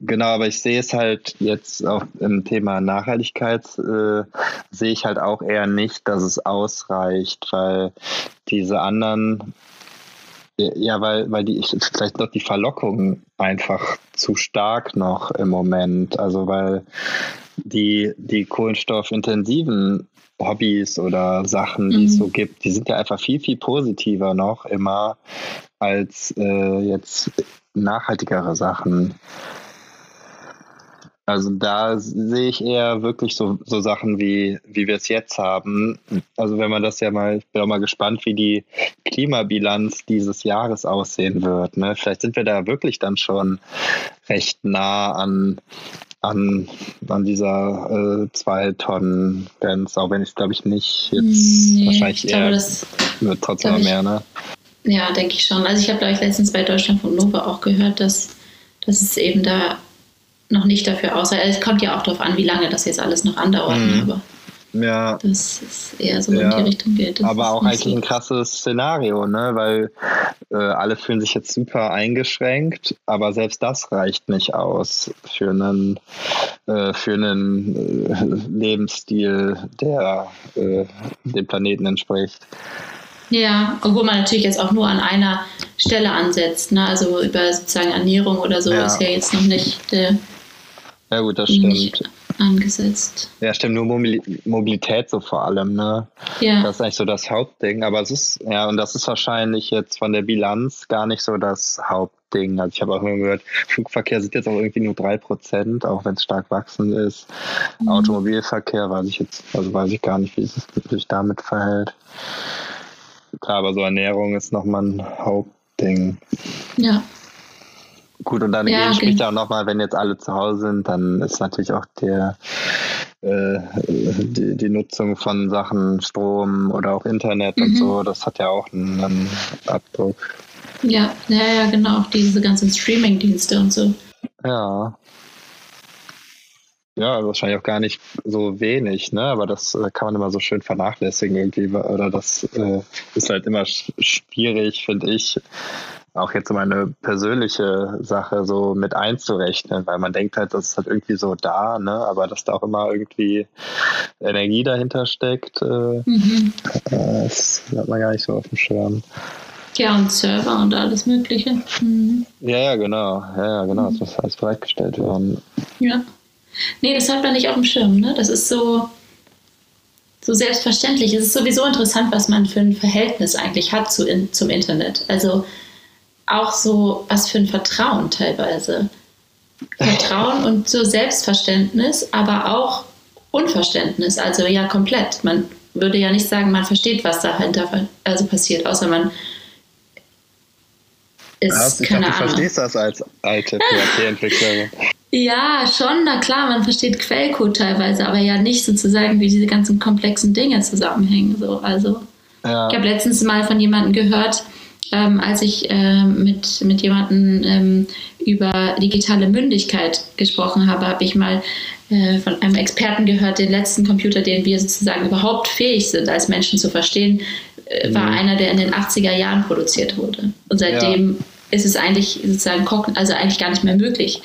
genau, aber ich sehe es halt jetzt auch im Thema Nachhaltigkeit, äh, sehe ich halt auch eher nicht, dass es ausreicht, weil diese anderen ja, weil, weil die vielleicht noch die Verlockung einfach zu stark noch im Moment. Also weil die, die kohlenstoffintensiven Hobbys oder Sachen, die mhm. es so gibt, die sind ja einfach viel, viel positiver noch immer als äh, jetzt nachhaltigere Sachen. Also da sehe ich eher wirklich so, so Sachen wie, wie wir es jetzt haben. Also wenn man das ja mal, ich bin auch mal gespannt, wie die Klimabilanz dieses Jahres aussehen wird. Ne? Vielleicht sind wir da wirklich dann schon recht nah an, an, an dieser äh, zwei Tonnen Grenze, auch wenn ich es glaube ich nicht jetzt nee, wahrscheinlich ich glaube, eher das, wird trotzdem mehr, ne? Ja, denke ich schon. Also ich habe glaube ich letztens bei Deutschland von Nova auch gehört, dass, dass es eben da noch nicht dafür aus. Es kommt ja auch darauf an, wie lange das jetzt alles noch andauert. Mhm. Aber ja. das ist eher so ja. in die Richtung geht. Das aber auch eigentlich so. ein krasses Szenario, ne? weil äh, alle fühlen sich jetzt super eingeschränkt, aber selbst das reicht nicht aus für einen, äh, für einen äh, Lebensstil, der äh, dem Planeten entspricht. Ja, obwohl man natürlich jetzt auch nur an einer Stelle ansetzt. Ne? Also über sozusagen Ernährung oder so ja. ist ja jetzt noch nicht der ja, gut, das stimmt. Angesetzt. Ja, stimmt, nur Mobilität so vor allem, ne? Ja. Das ist eigentlich so das Hauptding. Aber es ist, ja, und das ist wahrscheinlich jetzt von der Bilanz gar nicht so das Hauptding. Also ich habe auch immer gehört, Flugverkehr sind jetzt auch irgendwie nur drei Prozent, auch wenn es stark wachsend ist. Mhm. Automobilverkehr weiß ich jetzt, also weiß ich gar nicht, wie es sich damit verhält. Klar, aber so Ernährung ist nochmal ein Hauptding. Ja. Gut, und dann ja, spricht ja auch nochmal, wenn jetzt alle zu Hause sind, dann ist natürlich auch der äh, die, die, Nutzung von Sachen, Strom oder auch Internet mhm. und so, das hat ja auch einen, einen Abdruck. Ja, ja, ja, genau, auch diese ganzen Streaming-Dienste und so. Ja. Ja, wahrscheinlich auch gar nicht so wenig, ne? Aber das äh, kann man immer so schön vernachlässigen irgendwie. Oder das äh, ist halt immer schwierig, finde ich, auch jetzt so eine persönliche Sache so mit einzurechnen, weil man denkt halt, das ist halt irgendwie so da, ne? Aber dass da auch immer irgendwie Energie dahinter steckt, äh, mhm. Das hat man gar nicht so auf dem Schirm. Ja, und Server und alles Mögliche. Mhm. Ja, ja, genau. Ja, ja, genau. Es muss alles bereitgestellt werden. Ja. Nee, das hat man nicht auf dem Schirm, ne? Das ist so, so selbstverständlich. Es ist sowieso interessant, was man für ein Verhältnis eigentlich hat zu in, zum Internet. Also auch so, was für ein Vertrauen teilweise. Vertrauen und so Selbstverständnis, aber auch Unverständnis. Also ja, komplett. Man würde ja nicht sagen, man versteht, was dahinter also passiert, außer man ist, ich keine dachte, Ahnung. Du verstehst das als alte PHP-Entwicklerin. (laughs) Ja, schon, na klar, man versteht Quellcode teilweise, aber ja nicht sozusagen, wie diese ganzen komplexen Dinge zusammenhängen. So. Also, ja. ich habe letztens mal von jemandem gehört, ähm, als ich ähm, mit, mit jemandem ähm, über digitale Mündigkeit gesprochen habe, habe ich mal äh, von einem Experten gehört, den letzten Computer, den wir sozusagen überhaupt fähig sind, als Menschen zu verstehen, äh, war mhm. einer, der in den 80er Jahren produziert wurde. Und seitdem ja. ist es eigentlich sozusagen, also eigentlich gar nicht mehr möglich,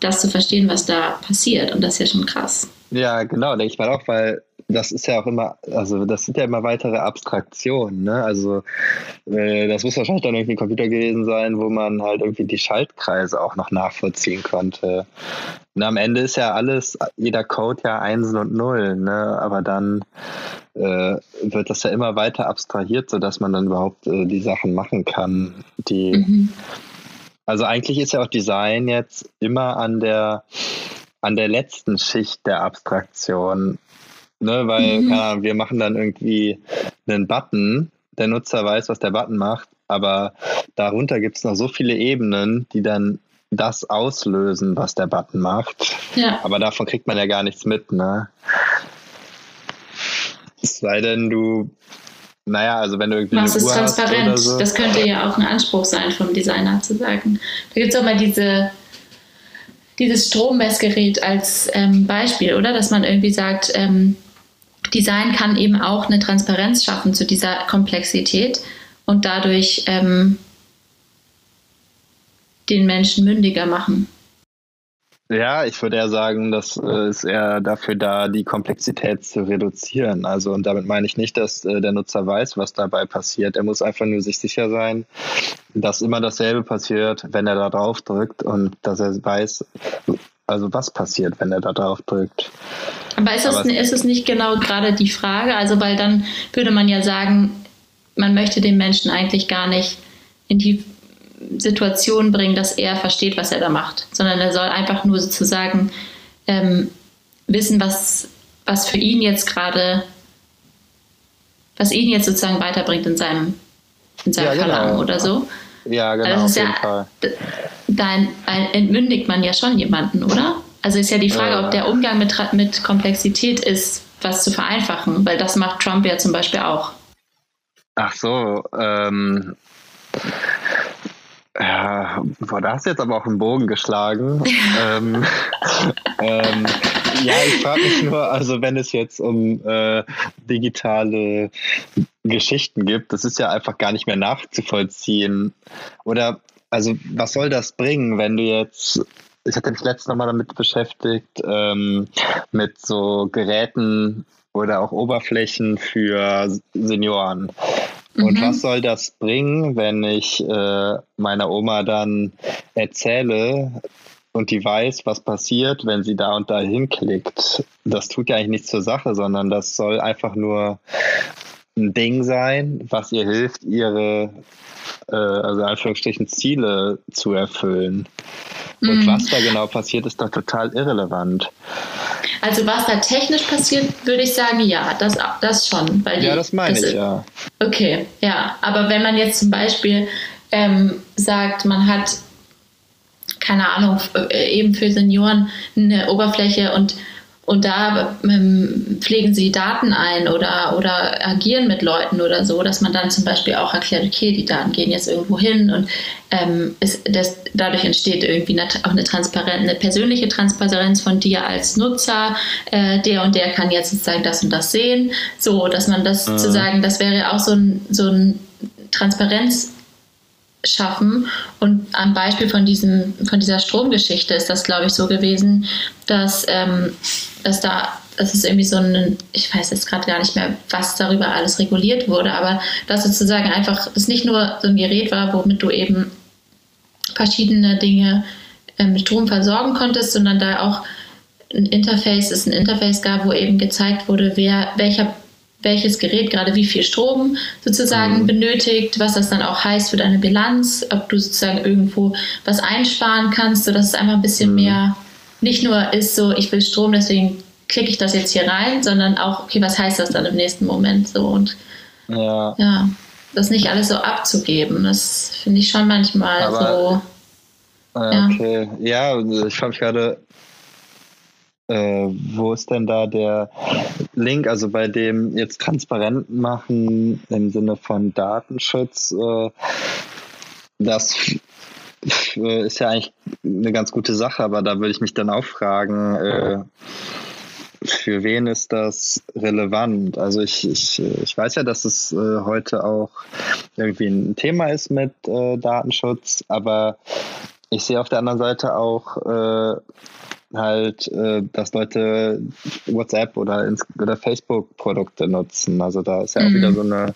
das zu verstehen, was da passiert. Und das ist ja schon krass. Ja, genau, denke ich mal auch, weil das ist ja auch immer, also das sind ja immer weitere Abstraktionen, ne? Also äh, das muss wahrscheinlich dann irgendwie ein Computer gewesen sein, wo man halt irgendwie die Schaltkreise auch noch nachvollziehen konnte. Und am Ende ist ja alles, jeder Code ja Einsen und Nullen, ne? Aber dann äh, wird das ja immer weiter abstrahiert, sodass man dann überhaupt äh, die Sachen machen kann, die mhm. Also eigentlich ist ja auch Design jetzt immer an der an der letzten Schicht der Abstraktion. Ne, weil mhm. Ahnung, wir machen dann irgendwie einen Button, der Nutzer weiß, was der Button macht, aber darunter gibt es noch so viele Ebenen, die dann das auslösen, was der Button macht. Ja. Aber davon kriegt man ja gar nichts mit, ne? Es sei denn, du, naja, also wenn du irgendwie. Machst es transparent. So. Das könnte ja auch ein Anspruch sein vom Designer zu sagen. Da gibt es auch mal diese, dieses Strommessgerät als ähm, Beispiel, oder? Dass man irgendwie sagt, ähm, Design kann eben auch eine Transparenz schaffen zu dieser Komplexität und dadurch ähm, den Menschen mündiger machen. Ja, ich würde eher sagen, das äh, ist eher dafür da, die Komplexität zu reduzieren. Also, und damit meine ich nicht, dass äh, der Nutzer weiß, was dabei passiert. Er muss einfach nur sich sicher sein, dass immer dasselbe passiert, wenn er da drauf drückt und dass er weiß, also was passiert, wenn er da drauf drückt. Aber ist, das, ist es nicht genau gerade die Frage? Also, weil dann würde man ja sagen, man möchte den Menschen eigentlich gar nicht in die Situation bringen, dass er versteht, was er da macht, sondern er soll einfach nur sozusagen ähm, wissen, was, was für ihn jetzt gerade, was ihn jetzt sozusagen weiterbringt in seinem, in seinem ja, genau. Verlangen oder so. Ja, genau. Also auf jeden ja. Da entmündigt man ja schon jemanden, oder? Also ist ja die Frage, ja. ob der Umgang mit, mit Komplexität ist, was zu vereinfachen, weil das macht Trump ja zum Beispiel auch. Ach so, ähm, ja, boah, da hast du jetzt aber auch einen Bogen geschlagen. (laughs) ähm, ähm, ja, ich frage mich nur, also wenn es jetzt um äh, digitale Geschichten gibt, das ist ja einfach gar nicht mehr nachzuvollziehen. Oder, also was soll das bringen, wenn du jetzt ich hatte mich letztens nochmal damit beschäftigt, ähm, mit so Geräten oder auch Oberflächen für Senioren. Und mhm. was soll das bringen, wenn ich äh, meiner Oma dann erzähle und die weiß, was passiert, wenn sie da und da hinklickt? Das tut ja eigentlich nichts zur Sache, sondern das soll einfach nur ein Ding sein, was ihr hilft, ihre, äh, also in Anführungsstrichen, Ziele zu erfüllen. Und mhm. was da genau passiert, ist doch total irrelevant. Also was da technisch passiert, würde ich sagen, ja, das, das schon. Weil die, ja, das meine das ich, ja. Okay, ja. Aber wenn man jetzt zum Beispiel ähm, sagt, man hat, keine Ahnung, äh, eben für Senioren eine Oberfläche und und da ähm, pflegen sie Daten ein oder, oder agieren mit Leuten oder so, dass man dann zum Beispiel auch erklärt, okay, die Daten gehen jetzt irgendwo hin und ähm, ist, das, dadurch entsteht irgendwie eine, auch eine, Transparenz, eine persönliche Transparenz von dir als Nutzer. Äh, der und der kann jetzt sozusagen das und das sehen. So, dass man das mhm. zu sagen, das wäre auch so ein, so ein Transparenz schaffen. Und am Beispiel von, diesem, von dieser Stromgeschichte ist das, glaube ich, so gewesen, dass, ähm, dass da dass es irgendwie so ein, ich weiß jetzt gerade gar nicht mehr, was darüber alles reguliert wurde, aber dass sozusagen einfach es nicht nur so ein Gerät war, womit du eben verschiedene Dinge äh, mit Strom versorgen konntest, sondern da auch ein Interface, es ein Interface gab, wo eben gezeigt wurde, wer, welcher welches Gerät gerade wie viel Strom sozusagen mhm. benötigt, was das dann auch heißt für deine Bilanz, ob du sozusagen irgendwo was einsparen kannst, sodass es einfach ein bisschen mhm. mehr nicht nur ist so, ich will Strom, deswegen klicke ich das jetzt hier rein, sondern auch, okay, was heißt das dann im nächsten Moment so und ja, ja das nicht alles so abzugeben, das finde ich schon manchmal Aber, so. Ja. Okay, ja, ich mich gerade, äh, wo ist denn da der Link? Also bei dem jetzt transparent machen im Sinne von Datenschutz, äh, das ist ja eigentlich eine ganz gute Sache, aber da würde ich mich dann auch fragen, äh, für wen ist das relevant? Also ich, ich, ich weiß ja, dass es äh, heute auch irgendwie ein Thema ist mit äh, Datenschutz, aber ich sehe auf der anderen Seite auch äh, halt, äh, dass Leute WhatsApp oder, ins, oder Facebook-Produkte nutzen. Also da ist ja auch mhm. wieder so eine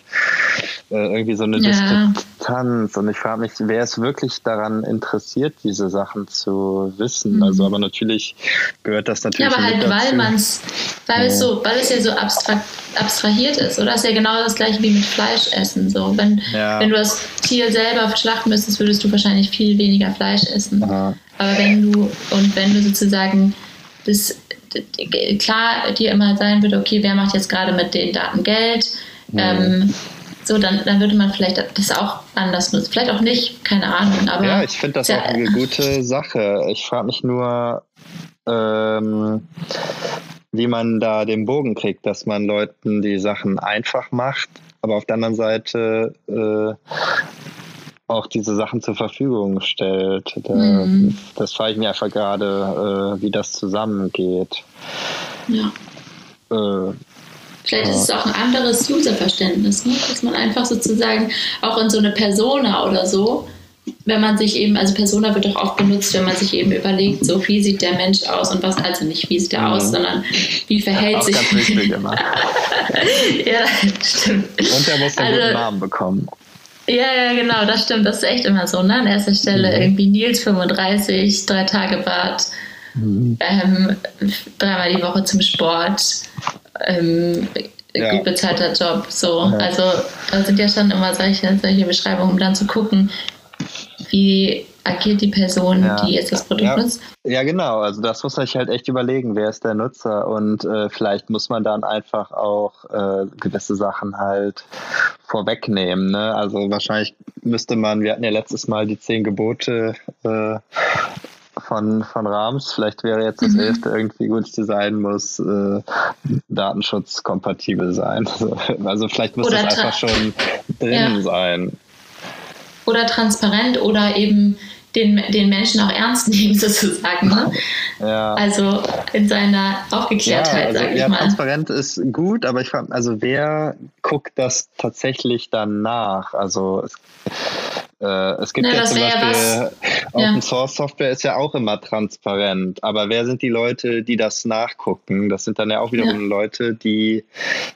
äh, irgendwie so eine ja. Diskrepanz. Und ich frage mich, wer ist wirklich daran interessiert, diese Sachen zu wissen? Mhm. Also aber natürlich gehört das natürlich. Ja, aber halt, weil man es, weil ja. es so, weil es ja so abstrakt, abstrahiert ist, oder? Das ist ja genau das gleiche wie mit Fleisch essen. So, wenn, ja. wenn du das Tier selber schlachten müsstest, würdest du wahrscheinlich viel weniger Fleisch essen. Aha. Aber wenn du, und wenn du sozusagen das klar dir immer sein würde, okay, wer macht jetzt gerade mit den Daten Geld? Mhm. Ähm, so, dann, dann würde man vielleicht das auch anders nutzen. Vielleicht auch nicht, keine Ahnung. Aber ja, ich finde das auch eine gute (laughs) Sache. Ich frage mich nur, ähm, wie man da den Bogen kriegt, dass man Leuten die Sachen einfach macht, aber auf der anderen Seite äh, auch diese Sachen zur Verfügung stellt. Da, mhm. Das frage ich mir einfach gerade, äh, wie das zusammengeht. Ja. Äh, Vielleicht ist es auch ein anderes Userverständnis, ne? dass man einfach sozusagen auch in so eine Persona oder so, wenn man sich eben, also Persona wird auch oft benutzt, wenn man sich eben überlegt, so wie sieht der Mensch aus und was, also nicht wie sieht er aus, mhm. sondern wie verhält auch sich. Ganz wichtig immer. (laughs) ja, stimmt. Und er muss einen also, guten Namen bekommen. Ja, ja, genau, das stimmt. Das ist echt immer so. Ne? An erster Stelle mhm. irgendwie Nils 35, drei Tage Bad, mhm. ähm, dreimal die Woche zum Sport, ähm, ja. gut bezahlter Job. So. Ja. Also da sind ja schon immer solche, solche Beschreibungen, um dann zu gucken, wie agiert die Person, ja. die jetzt das Produkt ja. nutzt? Ja, genau. Also das muss man sich halt echt überlegen, wer ist der Nutzer und äh, vielleicht muss man dann einfach auch äh, gewisse Sachen halt vorwegnehmen. Ne? Also wahrscheinlich müsste man, wir hatten ja letztes Mal die zehn Gebote äh, von, von Rams. Vielleicht wäre jetzt das mhm. elfte irgendwie gut Design muss äh, datenschutzkompatibel sein. (laughs) Also vielleicht muss Oder das einfach schon drin ja. sein. Oder transparent oder eben den, den Menschen auch ernst (laughs) nehmen, sozusagen. Ne? Ja. Also in seiner Aufgeklärtheit, ja, also, sag ich ja, mal. Transparent ist gut, aber ich frage, also wer guckt das tatsächlich dann nach? Also es, äh, es gibt Na, ja zum Beispiel Open Source Software ist ja auch immer transparent, aber wer sind die Leute, die das nachgucken? Das sind dann ja auch wiederum Leute, die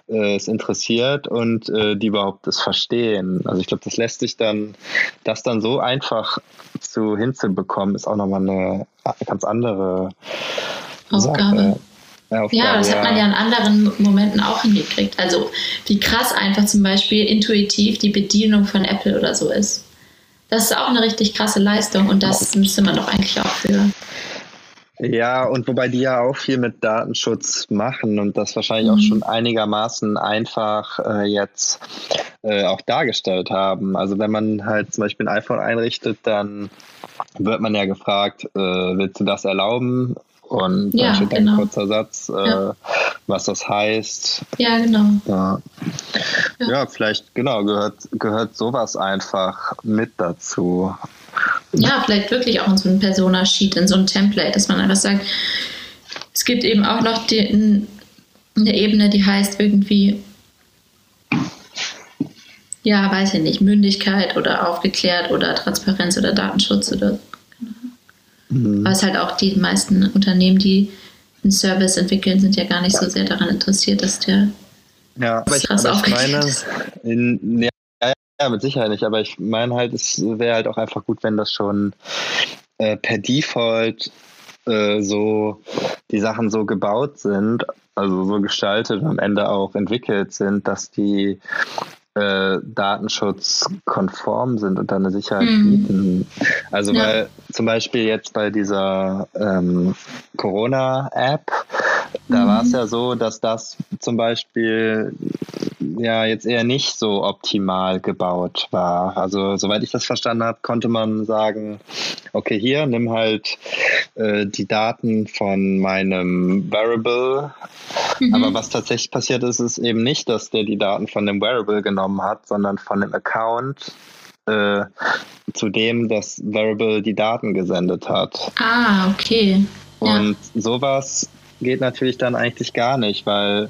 äh, es interessiert und äh, die überhaupt es verstehen. Also ich glaube, das lässt sich dann, das dann so einfach zu hinzubekommen, ist auch nochmal eine ganz andere Aufgabe. Sache. Aufgabe, ja, das hat man ja in anderen Momenten auch hingekriegt. Also wie krass einfach zum Beispiel intuitiv die Bedienung von Apple oder so ist. Das ist auch eine richtig krasse Leistung und das müsste man doch eigentlich auch für. Ja, und wobei die ja auch viel mit Datenschutz machen und das wahrscheinlich mhm. auch schon einigermaßen einfach äh, jetzt äh, auch dargestellt haben. Also wenn man halt zum Beispiel ein iPhone einrichtet, dann wird man ja gefragt, äh, willst du das erlauben? Und ja, dann steht genau. ein kurzer Satz, äh, ja. was das heißt. Ja, genau. Ja. ja. ja, vielleicht, genau, gehört, gehört sowas einfach mit dazu. Ja, vielleicht wirklich auch in so ein Persona-Sheet, in so ein Template, dass man einfach sagt, es gibt eben auch noch die, eine Ebene, die heißt irgendwie, ja, weiß ich nicht, Mündigkeit oder aufgeklärt oder Transparenz oder Datenschutz oder Mhm. Aber es halt auch die meisten Unternehmen, die einen Service entwickeln, sind ja gar nicht so sehr daran interessiert, dass der ja, aber ich, aber ich meine, in, ja, ja, mit Sicherheit nicht, aber ich meine halt, es wäre halt auch einfach gut, wenn das schon äh, per Default äh, so die Sachen so gebaut sind, also so gestaltet und am Ende auch entwickelt sind, dass die äh, datenschutzkonform sind und da eine Sicherheit mhm. bieten. Also ja. weil zum Beispiel jetzt bei dieser ähm, Corona-App, da mhm. war es ja so, dass das zum Beispiel ja jetzt eher nicht so optimal gebaut war. Also soweit ich das verstanden habe, konnte man sagen, okay, hier nimm halt äh, die Daten von meinem Variable. Mhm. Aber was tatsächlich passiert ist, ist eben nicht, dass der die Daten von dem Variable genommen hat, sondern von dem Account, äh, zu dem das Variable die Daten gesendet hat. Ah, okay. Und ja. sowas geht natürlich dann eigentlich gar nicht, weil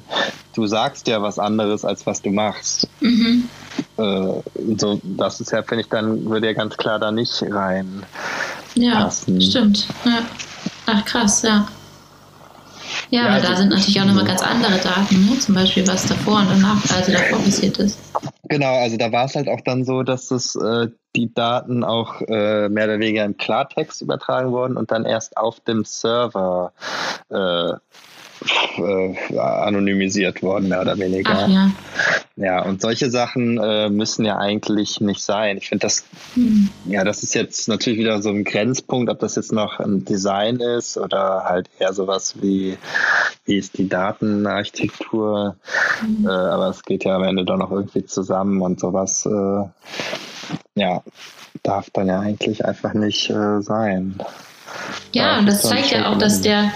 du sagst ja was anderes, als was du machst. Mhm. Äh, so, das ist ja, finde ich, dann würde ja ganz klar da nicht rein. Ja, passen. stimmt. Ja. Ach krass, ja. Ja, ja aber also, da sind natürlich auch nochmal ganz andere Daten, ne? zum Beispiel was davor und danach, also davor passiert ist. Genau, also da war es halt auch dann so, dass es äh, die Daten auch äh, mehr oder weniger im Klartext übertragen wurden und dann erst auf dem Server äh, äh, anonymisiert worden, mehr oder weniger. Ach, ja. ja, und solche Sachen äh, müssen ja eigentlich nicht sein. Ich finde das, hm. ja, das ist jetzt natürlich wieder so ein Grenzpunkt, ob das jetzt noch ein Design ist oder halt eher sowas wie, wie ist die Datenarchitektur. Hm. Äh, aber es geht ja am Ende doch noch irgendwie zusammen und sowas, äh, ja, darf dann ja eigentlich einfach nicht äh, sein. Ja, und das zeigt ja auch, dass der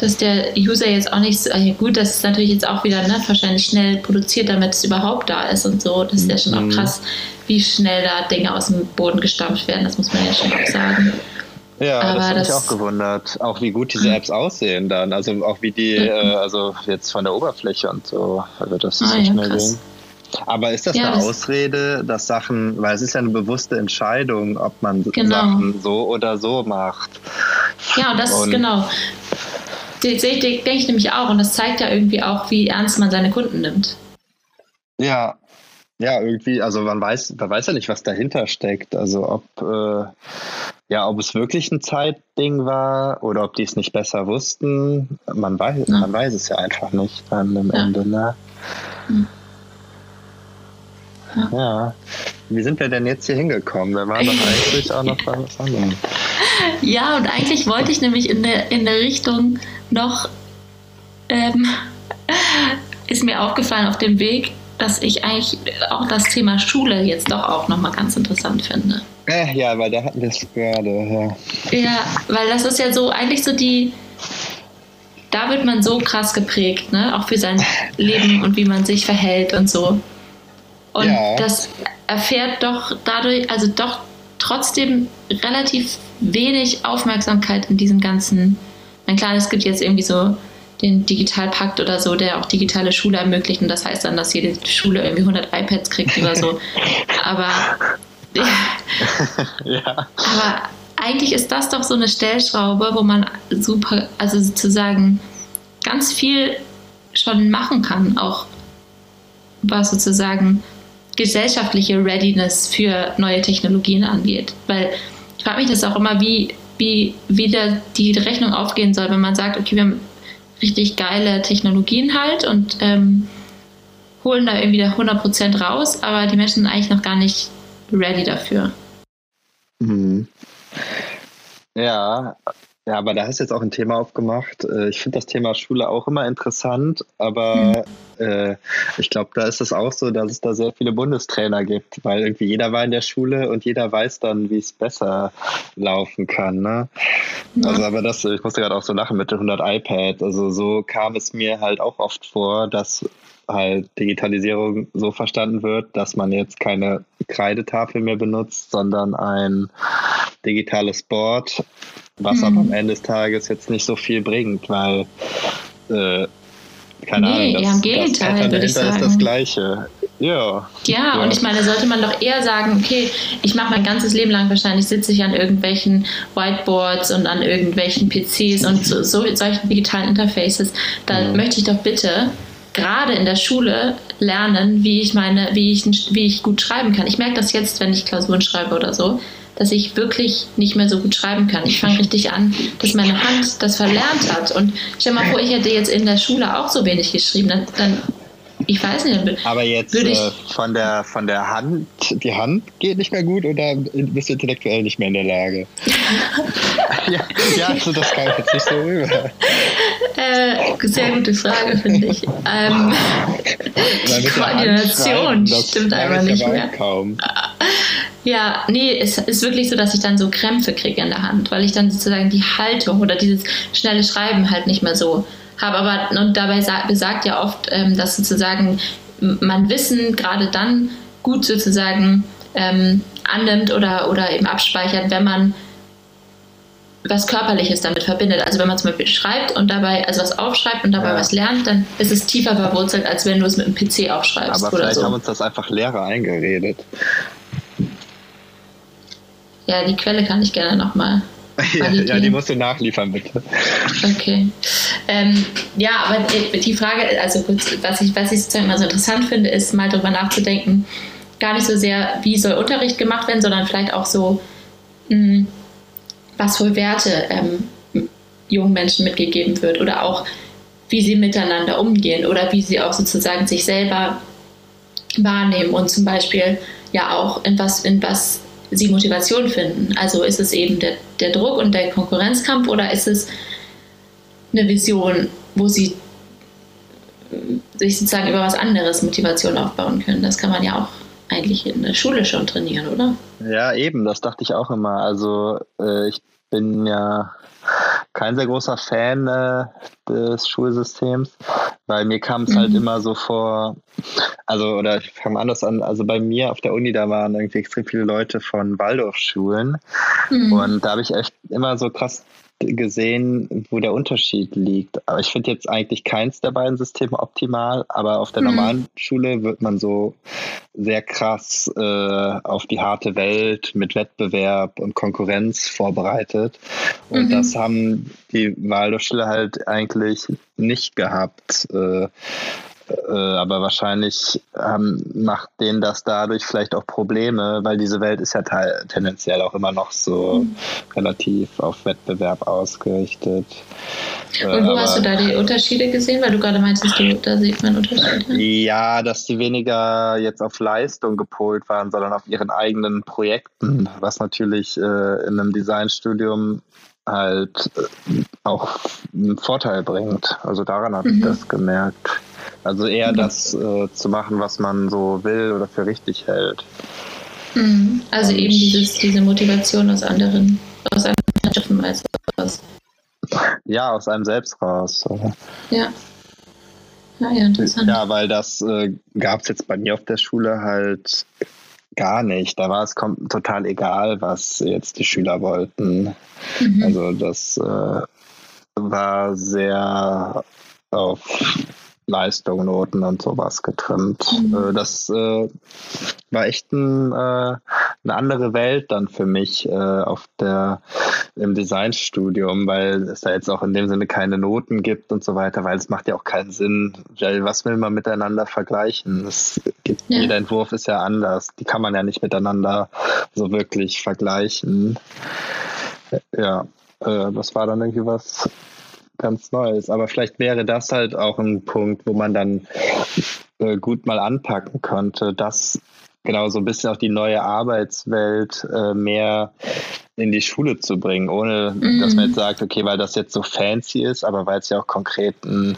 dass der User jetzt auch nicht so, also gut, das ist natürlich jetzt auch wieder ne, wahrscheinlich schnell produziert, damit es überhaupt da ist und so. Das ist ja schon auch mhm. krass, wie schnell da Dinge aus dem Boden gestampft werden, das muss man ja schon auch sagen. Ja, Aber das habe ich auch gewundert. Auch wie gut diese Apps aussehen dann. Also auch wie die, äh, also jetzt von der Oberfläche und so. Also das ist ah, so schnell ja, Aber ist das ja, eine das Ausrede, dass Sachen, weil es ist ja eine bewusste Entscheidung, ob man genau. Sachen so oder so macht. Ja, das und ist genau. Denke ich nämlich auch. Und das zeigt ja irgendwie auch, wie ernst man seine Kunden nimmt. Ja, ja, irgendwie, also man weiß, man weiß ja nicht, was dahinter steckt. Also ob, äh, ja, ob es wirklich ein Zeitding war oder ob die es nicht besser wussten. Man weiß, ja. man weiß es ja einfach nicht dann am ja. Ende, ne? Hm. Ja. Wie sind wir denn jetzt hier hingekommen? Wir waren doch eigentlich auch noch bei was anderem. (laughs) Ja, und eigentlich wollte ich nämlich in der, in der Richtung noch, ähm, (laughs) ist mir aufgefallen auf dem Weg, dass ich eigentlich auch das Thema Schule jetzt doch auch nochmal ganz interessant finde. Äh, ja, weil da hatten wir es gerade. Ja. ja, weil das ist ja so eigentlich so die, da wird man so krass geprägt, ne? auch für sein Leben und wie man sich verhält und so. Und ja. das erfährt doch dadurch, also doch trotzdem relativ wenig Aufmerksamkeit in diesem ganzen. Mein klar, es gibt jetzt irgendwie so den Digitalpakt oder so, der auch digitale Schule ermöglicht. Und das heißt dann, dass jede Schule irgendwie 100 iPads kriegt oder so. (laughs) Aber, (laughs) ja. aber eigentlich ist das doch so eine Stellschraube, wo man super, also sozusagen ganz viel schon machen kann, auch was sozusagen gesellschaftliche Readiness für neue Technologien angeht. Weil ich frage mich das auch immer, wie, wie, wie da die Rechnung aufgehen soll, wenn man sagt, okay, wir haben richtig geile Technologien halt und ähm, holen da irgendwie 100% raus, aber die Menschen sind eigentlich noch gar nicht ready dafür. Mhm. Ja, ja, aber da hast du jetzt auch ein Thema aufgemacht. Äh, ich finde das Thema Schule auch immer interessant, aber mhm. äh, ich glaube, da ist es auch so, dass es da sehr viele Bundestrainer gibt, weil irgendwie jeder war in der Schule und jeder weiß dann, wie es besser laufen kann. Ne? Ja. Also, aber das, ich musste gerade auch so lachen mit den 100 iPads. Also so kam es mir halt auch oft vor, dass halt Digitalisierung so verstanden wird, dass man jetzt keine Kreidetafel mehr benutzt, sondern ein digitales Board was mhm. aber am Ende des Tages jetzt nicht so viel bringt, weil äh, keine nee, Ahnung, das, ja, im Gegenteil, würde ich sagen. ist das Gleiche. Ja. ja. Ja, und ich meine, sollte man doch eher sagen, okay, ich mache mein ganzes Leben lang wahrscheinlich sitze ich an irgendwelchen Whiteboards und an irgendwelchen PCs und so, so solchen digitalen Interfaces. Da mhm. möchte ich doch bitte gerade in der Schule lernen, wie ich meine, wie ich, wie ich gut schreiben kann. Ich merke das jetzt, wenn ich Klausuren schreibe oder so dass ich wirklich nicht mehr so gut schreiben kann. Ich fange richtig an, dass meine Hand das verlernt hat. Und stell mal vor, ich hätte jetzt in der Schule auch so wenig geschrieben, dann, dann ich weiß nicht. Aber jetzt äh, von, der, von der Hand, die Hand geht nicht mehr gut oder bist du intellektuell nicht mehr in der Lage? (laughs) ja, ja, also das kam jetzt nicht so rüber. Äh, sehr gute Frage, finde ich. Ähm, die Koordination stimmt einfach nicht mehr. Kaum. Ja, nee, es ist wirklich so, dass ich dann so Krämpfe kriege in der Hand, weil ich dann sozusagen die Haltung oder dieses schnelle Schreiben halt nicht mehr so habe. Aber und dabei besagt ja oft, ähm, dass sozusagen man Wissen gerade dann gut sozusagen ähm, annimmt oder, oder eben abspeichert, wenn man was Körperliches damit verbindet. Also wenn man zum Beispiel schreibt und dabei, also was aufschreibt und dabei ja. was lernt, dann ist es tiefer verwurzelt, als wenn du es mit einem PC aufschreibst. Aber vielleicht so. haben uns das einfach Lehrer eingeredet. Ja, die Quelle kann ich gerne nochmal. Ja, ja, die musst du nachliefern, bitte. Okay. Ähm, ja, aber die Frage, also kurz, was ich, was ich sozusagen immer so interessant finde, ist mal darüber nachzudenken, gar nicht so sehr, wie soll Unterricht gemacht werden, sondern vielleicht auch so, mh, hm, was für Werte ähm, jungen Menschen mitgegeben wird oder auch, wie sie miteinander umgehen oder wie sie auch sozusagen sich selber wahrnehmen und zum Beispiel ja auch in was, in was sie Motivation finden. Also ist es eben der, der Druck und der Konkurrenzkampf oder ist es eine Vision, wo sie äh, sich sozusagen über was anderes Motivation aufbauen können. Das kann man ja auch eigentlich in der Schule schon trainieren, oder? Ja, eben, das dachte ich auch immer. Also äh, ich bin ja kein sehr großer Fan äh, des Schulsystems, weil mir kam es halt mhm. halt immer so vor, also oder ich fange anders an, also bei mir auf der Uni, da waren irgendwie extrem viele Leute von Waldorfschulen mhm. und da habe ich echt immer so krass gesehen, wo der Unterschied liegt. Aber ich finde jetzt eigentlich keins der beiden Systeme optimal, aber auf der mhm. normalen Schule wird man so sehr krass äh, auf die harte Welt mit Wettbewerb und Konkurrenz vorbereitet. Und mhm. das haben die Waldorfschule halt eigentlich nicht gehabt. Äh, äh, aber wahrscheinlich ähm, macht denen das dadurch vielleicht auch Probleme, weil diese Welt ist ja tendenziell auch immer noch so mhm. relativ auf Wettbewerb ausgerichtet. Äh, Und wo aber, hast du da die Unterschiede gesehen? Weil du gerade meintest, du, da sieht man Unterschiede. Ja, dass die weniger jetzt auf Leistung gepolt waren, sondern auf ihren eigenen Projekten, was natürlich äh, in einem Designstudium halt äh, auch einen Vorteil bringt. Also daran habe mhm. ich das gemerkt. Also eher mhm. das äh, zu machen, was man so will oder für richtig hält. Mhm. Also Und eben dieses, diese Motivation aus anderen, aus anderen Schiffen als aus. Ja, aus einem selbst raus. Ja. Ja, ja, interessant. Ja, weil das äh, gab es jetzt bei mir auf der Schule halt gar nicht. Da war es total egal, was jetzt die Schüler wollten. Mhm. Also das äh, war sehr auf Leistung, Noten und sowas getrimmt. Mhm. Äh, das äh, war echt ein, äh, eine andere Welt dann für mich äh, auf der im Designstudium, weil es da jetzt auch in dem Sinne keine Noten gibt und so weiter, weil es macht ja auch keinen Sinn, weil was will man miteinander vergleichen? Es gibt, ja. Jeder Entwurf ist ja anders. Die kann man ja nicht miteinander so wirklich vergleichen. Ja, äh, das war dann irgendwie was ganz Neues. Aber vielleicht wäre das halt auch ein Punkt, wo man dann äh, gut mal anpacken könnte, dass genau so ein bisschen auch die neue Arbeitswelt äh, mehr in die Schule zu bringen, ohne mm. dass man jetzt sagt, okay, weil das jetzt so fancy ist, aber weil es ja auch konkret einen,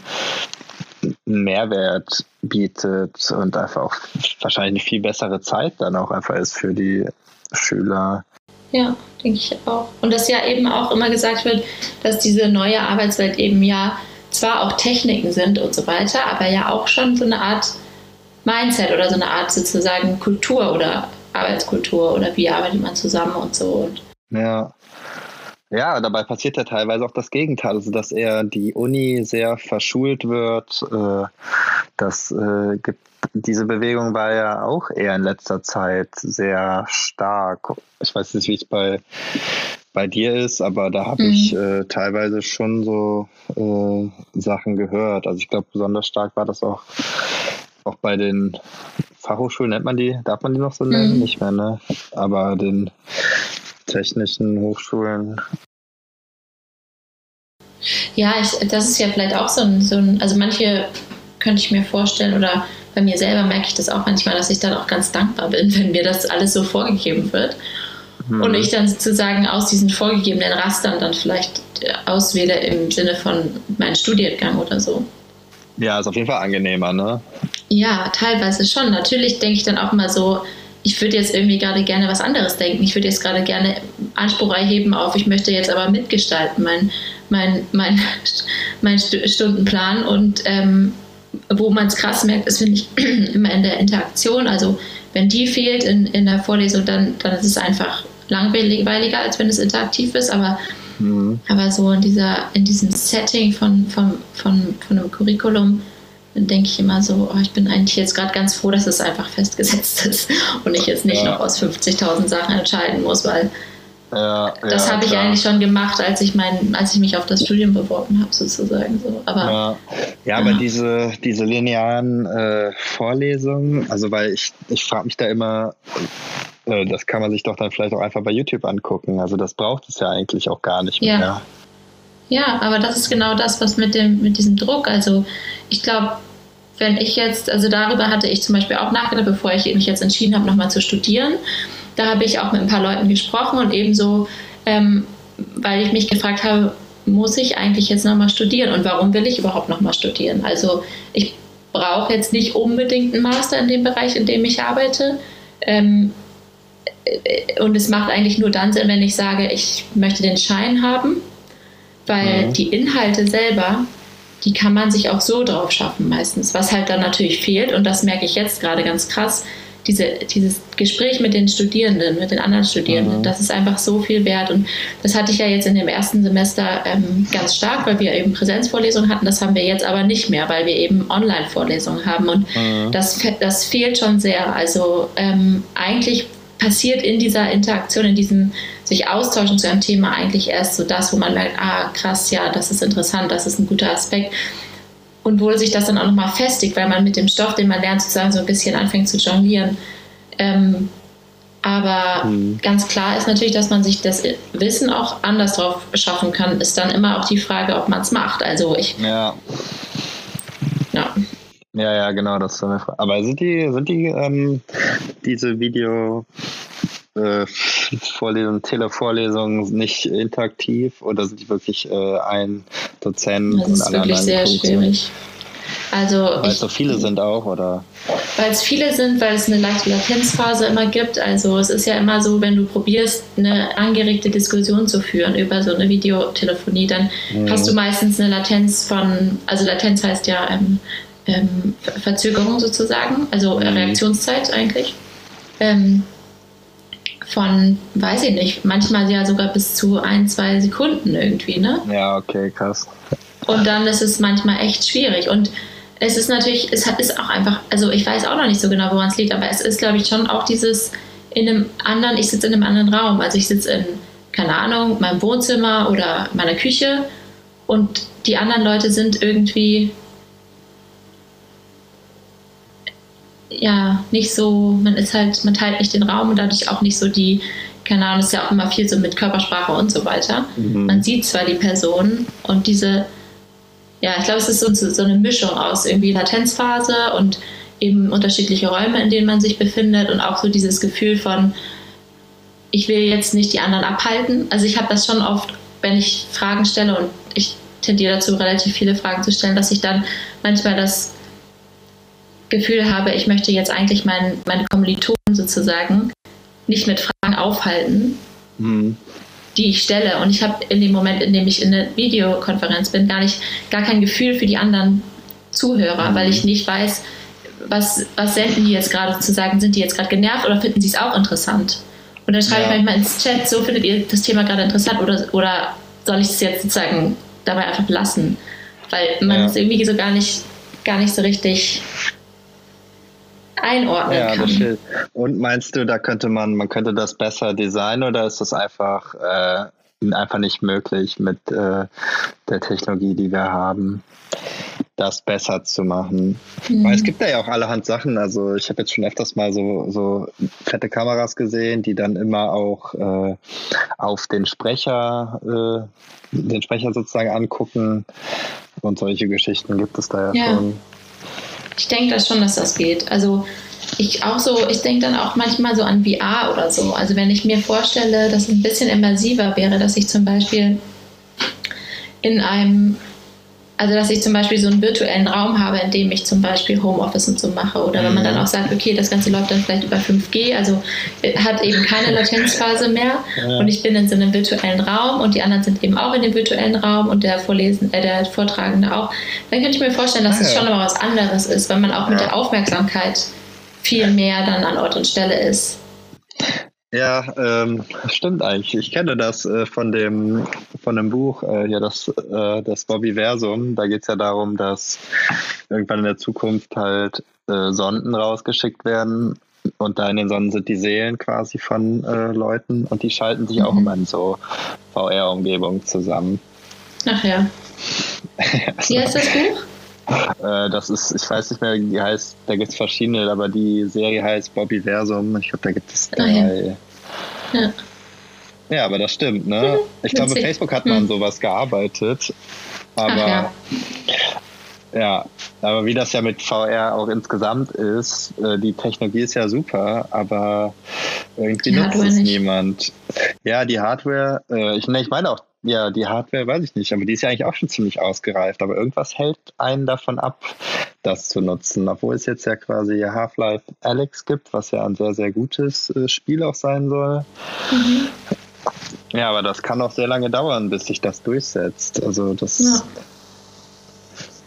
einen Mehrwert bietet und einfach auch wahrscheinlich eine viel bessere Zeit dann auch einfach ist für die Schüler. Ja, denke ich auch. Und dass ja eben auch immer gesagt wird, dass diese neue Arbeitswelt eben ja zwar auch Techniken sind und so weiter, aber ja auch schon so eine Art Mindset oder so eine Art sozusagen Kultur oder Arbeitskultur oder wie arbeitet man zusammen und so. Ja. Ja, dabei passiert ja teilweise auch das Gegenteil, also dass eher die Uni sehr verschult wird. Äh, das äh, gibt diese Bewegung war ja auch eher in letzter Zeit sehr stark. Ich weiß nicht, wie es bei, bei dir ist, aber da habe mhm. ich äh, teilweise schon so äh, Sachen gehört. Also ich glaube, besonders stark war das auch, auch bei den Fachhochschulen, nennt man die, darf man die noch so nennen? Mhm. Nicht mehr, ne? Aber den technischen Hochschulen. Ja, ich, das ist ja vielleicht auch so ein, so ein, also manche könnte ich mir vorstellen oder bei mir selber merke ich das auch manchmal, dass ich dann auch ganz dankbar bin, wenn mir das alles so vorgegeben wird. Mhm. Und ich dann sozusagen aus diesen vorgegebenen Rastern dann vielleicht auswähle im Sinne von meinem Studiengang oder so. Ja, ist auf jeden Fall angenehmer, ne? Ja, teilweise schon. Natürlich denke ich dann auch mal so, ich würde jetzt irgendwie gerade gerne was anderes denken. Ich würde jetzt gerade gerne Anspruch erheben auf, ich möchte jetzt aber mitgestalten, mein, mein, mein, (laughs) mein Stundenplan und ähm, wo man es krass merkt, ist, finde ich, (clears throat) immer in der Interaktion. Also wenn die fehlt in, in der Vorlesung, dann, dann ist es einfach langweiliger, als wenn es interaktiv ist. Aber, mhm. aber so in, dieser, in diesem Setting von, von, von, von einem Curriculum, dann denke ich immer so, oh, ich bin eigentlich jetzt gerade ganz froh, dass es einfach festgesetzt (laughs) ist und ich jetzt nicht ja. noch aus 50.000 Sachen entscheiden muss, weil ja, das ja, habe ich eigentlich schon gemacht, als ich mein, als ich mich auf das Studium beworben habe, sozusagen. So. Aber, ja, ja, aber diese, diese linearen äh, Vorlesungen, also weil ich, ich frage mich da immer, äh, das kann man sich doch dann vielleicht auch einfach bei YouTube angucken. Also das braucht es ja eigentlich auch gar nicht mehr. Ja, aber das ist genau das, was mit dem, mit diesem Druck. Also ich glaube, wenn ich jetzt, also darüber hatte ich zum Beispiel auch nachgedacht, bevor ich mich jetzt entschieden habe, nochmal zu studieren. Da habe ich auch mit ein paar Leuten gesprochen und ebenso, ähm, weil ich mich gefragt habe, muss ich eigentlich jetzt nochmal studieren und warum will ich überhaupt nochmal studieren? Also ich brauche jetzt nicht unbedingt einen Master in dem Bereich, in dem ich arbeite. Ähm, äh, und es macht eigentlich nur dann Sinn, wenn ich sage, ich möchte den Schein haben. weil mhm. die Inhalte selber, die kann man sich auch so drauf schaffen meistens. Was halt dann natürlich fehlt, und das merke ich jetzt gerade ganz krass, diese, dieses Gespräch mit den Studierenden, mit den anderen Studierenden, mhm. das ist einfach so viel wert. Und das hatte ich ja jetzt in dem ersten Semester ähm, ganz stark, weil wir eben Präsenzvorlesungen hatten. Das haben wir jetzt aber nicht mehr, weil wir eben Online-Vorlesungen haben. Und mhm. das, das fehlt schon sehr. Also ähm, eigentlich passiert in dieser Interaktion, in diesem sich austauschen zu einem Thema eigentlich erst so das, wo man merkt, ah krass, ja, das ist interessant, das ist ein guter Aspekt und wo sich das dann auch nochmal festigt, weil man mit dem Stoff, den man lernt, sozusagen so ein bisschen anfängt zu jonglieren. Ähm, aber mhm. ganz klar ist natürlich, dass man sich das Wissen auch anders drauf schaffen kann, ist dann immer auch die Frage, ob man es macht. Also ich. Ja. Ja. Ja, ja, genau, das ist so eine Frage. Aber sind die, sind die ähm, diese Video äh, (laughs) Vorlesungen, Televorlesungen nicht interaktiv oder sind die wirklich äh, ein Dozent? Das ist wirklich sehr schwierig. Also weil es so viele sind auch, oder? Weil es viele sind, weil es eine leichte Latenzphase immer gibt. Also es ist ja immer so, wenn du probierst, eine angeregte Diskussion zu führen über so eine Videotelefonie, dann mhm. hast du meistens eine Latenz von, also Latenz heißt ja ähm, ähm, Verzögerung sozusagen, also mhm. Reaktionszeit eigentlich. Ähm, von, weiß ich nicht, manchmal ja sogar bis zu ein, zwei Sekunden irgendwie, ne? Ja, okay, krass. Und dann ist es manchmal echt schwierig. Und es ist natürlich, es ist auch einfach, also ich weiß auch noch nicht so genau, woran es liegt, aber es ist, glaube ich, schon auch dieses in einem anderen, ich sitze in einem anderen Raum. Also ich sitze in, keine Ahnung, meinem Wohnzimmer oder meiner Küche und die anderen Leute sind irgendwie ja nicht so, man ist halt, man teilt nicht den Raum und dadurch auch nicht so die, keine Ahnung, ist ja auch immer viel so mit Körpersprache und so weiter. Mhm. Man sieht zwar die Person und diese, ja, ich glaube, es ist so, so eine Mischung aus irgendwie Latenzphase und eben unterschiedliche Räume, in denen man sich befindet und auch so dieses Gefühl von, ich will jetzt nicht die anderen abhalten. Also ich habe das schon oft, wenn ich Fragen stelle und ich tendiere dazu, relativ viele Fragen zu stellen, dass ich dann manchmal das Gefühl habe, ich möchte jetzt eigentlich mein, meine Kommilitonen sozusagen nicht mit Fragen aufhalten, mhm. die ich stelle. Und ich habe in dem Moment, in dem ich in der Videokonferenz bin, gar nicht, gar kein Gefühl für die anderen Zuhörer, mhm. weil ich nicht weiß, was, was senden die jetzt gerade zu sagen, sind die jetzt gerade genervt oder finden sie es auch interessant? Und dann schreibe ja. ich manchmal ins Chat, so findet ihr das Thema gerade interessant oder, oder soll ich es jetzt sozusagen dabei einfach lassen? Weil man es irgendwie so gar nicht, gar nicht so richtig einordnen ja, kann. Das Und meinst du, da könnte man, man könnte das besser designen oder ist das einfach, äh, einfach nicht möglich mit äh, der Technologie, die wir haben? das besser zu machen. Mhm. Weil es gibt ja auch allerhand Sachen. Also ich habe jetzt schon öfters mal so, so fette Kameras gesehen, die dann immer auch äh, auf den Sprecher, äh, den Sprecher sozusagen angucken. Und solche Geschichten gibt es da ja, ja. schon. Ich denke das schon, dass das geht. Also ich auch so, ich denke dann auch manchmal so an VR oder so. Also wenn ich mir vorstelle, dass es ein bisschen immersiver wäre, dass ich zum Beispiel in einem also, dass ich zum Beispiel so einen virtuellen Raum habe, in dem ich zum Beispiel Homeoffice und so mache. Oder wenn man dann mhm. auch sagt, okay, das Ganze läuft dann vielleicht über 5G, also äh, hat eben keine (laughs) Latenzphase mehr. Ja. Und ich bin in so einem virtuellen Raum und die anderen sind eben auch in dem virtuellen Raum und der Vorlesen, äh, der Vortragende auch. Dann könnte ich mir vorstellen, dass es ah, schon mal was anderes ist, wenn man auch mit der Aufmerksamkeit viel mehr dann an Ort und Stelle ist. Ja, ähm, stimmt eigentlich. Ich kenne das äh, von dem von dem Buch, äh, ja, das, äh, das Bobbyversum. Da geht es ja darum, dass irgendwann in der Zukunft halt äh, Sonden rausgeschickt werden und da in den Sonden sind die Seelen quasi von äh, Leuten und die schalten sich mhm. auch immer in so VR-Umgebungen zusammen. Ach ja. (laughs) Wie heißt das Buch? Äh, das ist, ich weiß nicht mehr, wie die heißt, da gibt es verschiedene, aber die Serie heißt Bobby Versum. Ich glaube, da gibt es drei. Ah, ja. ja. ja. aber das stimmt, ne? Ich glaube, Facebook hat mal an hm. sowas gearbeitet. Aber ja. Ja. aber wie das ja mit VR auch insgesamt ist, äh, die Technologie ist ja super, aber irgendwie nutzt es niemand. Ja, die Hardware, äh, ich, ne, ich meine auch ja, die Hardware weiß ich nicht, aber die ist ja eigentlich auch schon ziemlich ausgereift. Aber irgendwas hält einen davon ab, das zu nutzen. Obwohl es jetzt ja quasi Half-Life Alex gibt, was ja ein sehr, sehr gutes äh, Spiel auch sein soll. Mhm. Ja, aber das kann auch sehr lange dauern, bis sich das durchsetzt. Also das, Ja.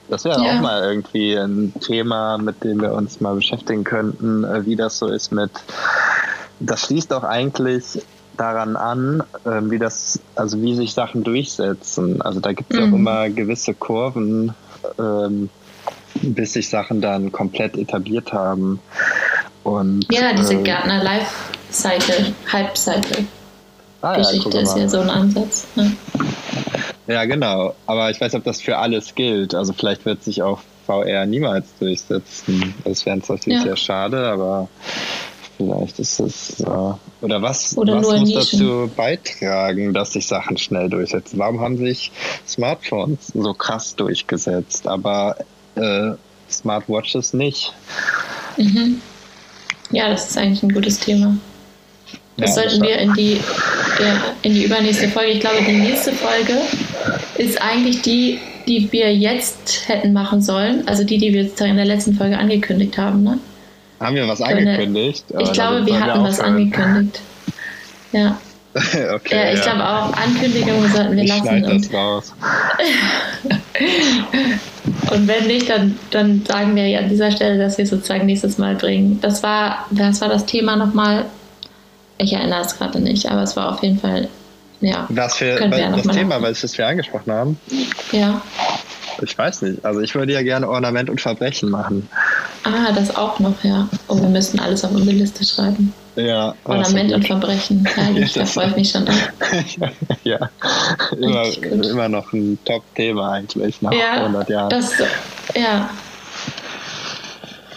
Das wäre Ja. auch mal irgendwie ein Thema, mit dem wir uns mal beschäftigen könnten, äh, wie das so ist mit. Das schließt auch eigentlich daran an, ähm, wie das, also wie sich Sachen durchsetzen. Also da gibt es auch Mhm. immer gewisse Kurven, ähm, bis sich Sachen dann komplett etabliert haben. Und, Ja, diese äh, Gärtner Life Cycle, Hype Cycle ah, ja, Geschichte guck ist ja so ein Ansatz. Ne? Ja, genau. Aber ich weiß nicht, ob das für alles gilt. Also vielleicht wird sich auch VR niemals durchsetzen. Das wäre natürlich Ja. sehr schade, aber vielleicht ist es. Äh, oder was, Oder was muss Nischen. dazu beitragen, dass sich Sachen schnell durchsetzen? Warum haben sich Smartphones so krass durchgesetzt, aber äh, Smartwatches nicht? Mhm. Ja, das ist eigentlich ein gutes Thema. Das Ja, sollten das- wir in die, in die übernächste Folge. Ich glaube, die nächste Folge ist eigentlich die, die wir jetzt hätten machen sollen. Also die, die wir sozusagen in der letzten Folge angekündigt haben. Ne? Haben wir was angekündigt? Ich glaube, damit wir hatten was aufhören. angekündigt. Ja. (laughs) okay, ja, ich glaube auch, Ankündigungen sollten wir Ich lassen. schneide Und, das raus. (laughs) und wenn nicht, dann, dann sagen wir ja an dieser Stelle, dass wir es sozusagen nächstes Mal bringen. Das war, das war das Thema nochmal. Ich erinnere es gerade nicht, aber es war auf jeden Fall, ja. Was für wir ja das Thema, nachgucken. welches wir angesprochen haben? Ja. Ich weiß nicht. Also ich würde ja gerne Ornament und Verbrechen machen. Ah, das auch noch, ja. Oh, wir müssen alles auf unsere Liste schreiben. Ja. Ornament und Verbrechen. Herrlich, (laughs) da Das- freue ich mich schon drauf. (laughs) ja. Immer, immer noch ein Top-Thema eigentlich nach Ja, 100 Jahren. das, ja.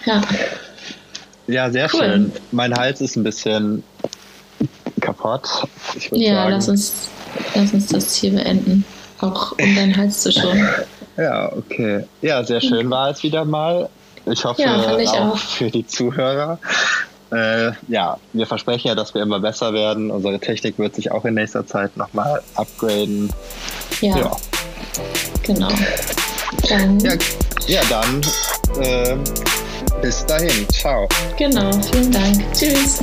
Ja, ja, sehr cool. schön. Mein Hals ist ein bisschen kaputt. Ja sagen. lass, uns, lass uns das hier beenden. Auch um deinen Hals zu schonen. (laughs) Ja, okay. Ja, sehr schön war es wieder mal. Ich hoffe Ja, ich auch, auch. für die Zuhörer. Äh, ja, wir versprechen ja, dass wir immer besser werden. Unsere Technik wird sich auch in nächster Zeit nochmal upgraden. Ja, Ja, genau. Dann, ja, ja dann ähm, bis dahin. Ciao. genau, vielen Dank. Tschüss.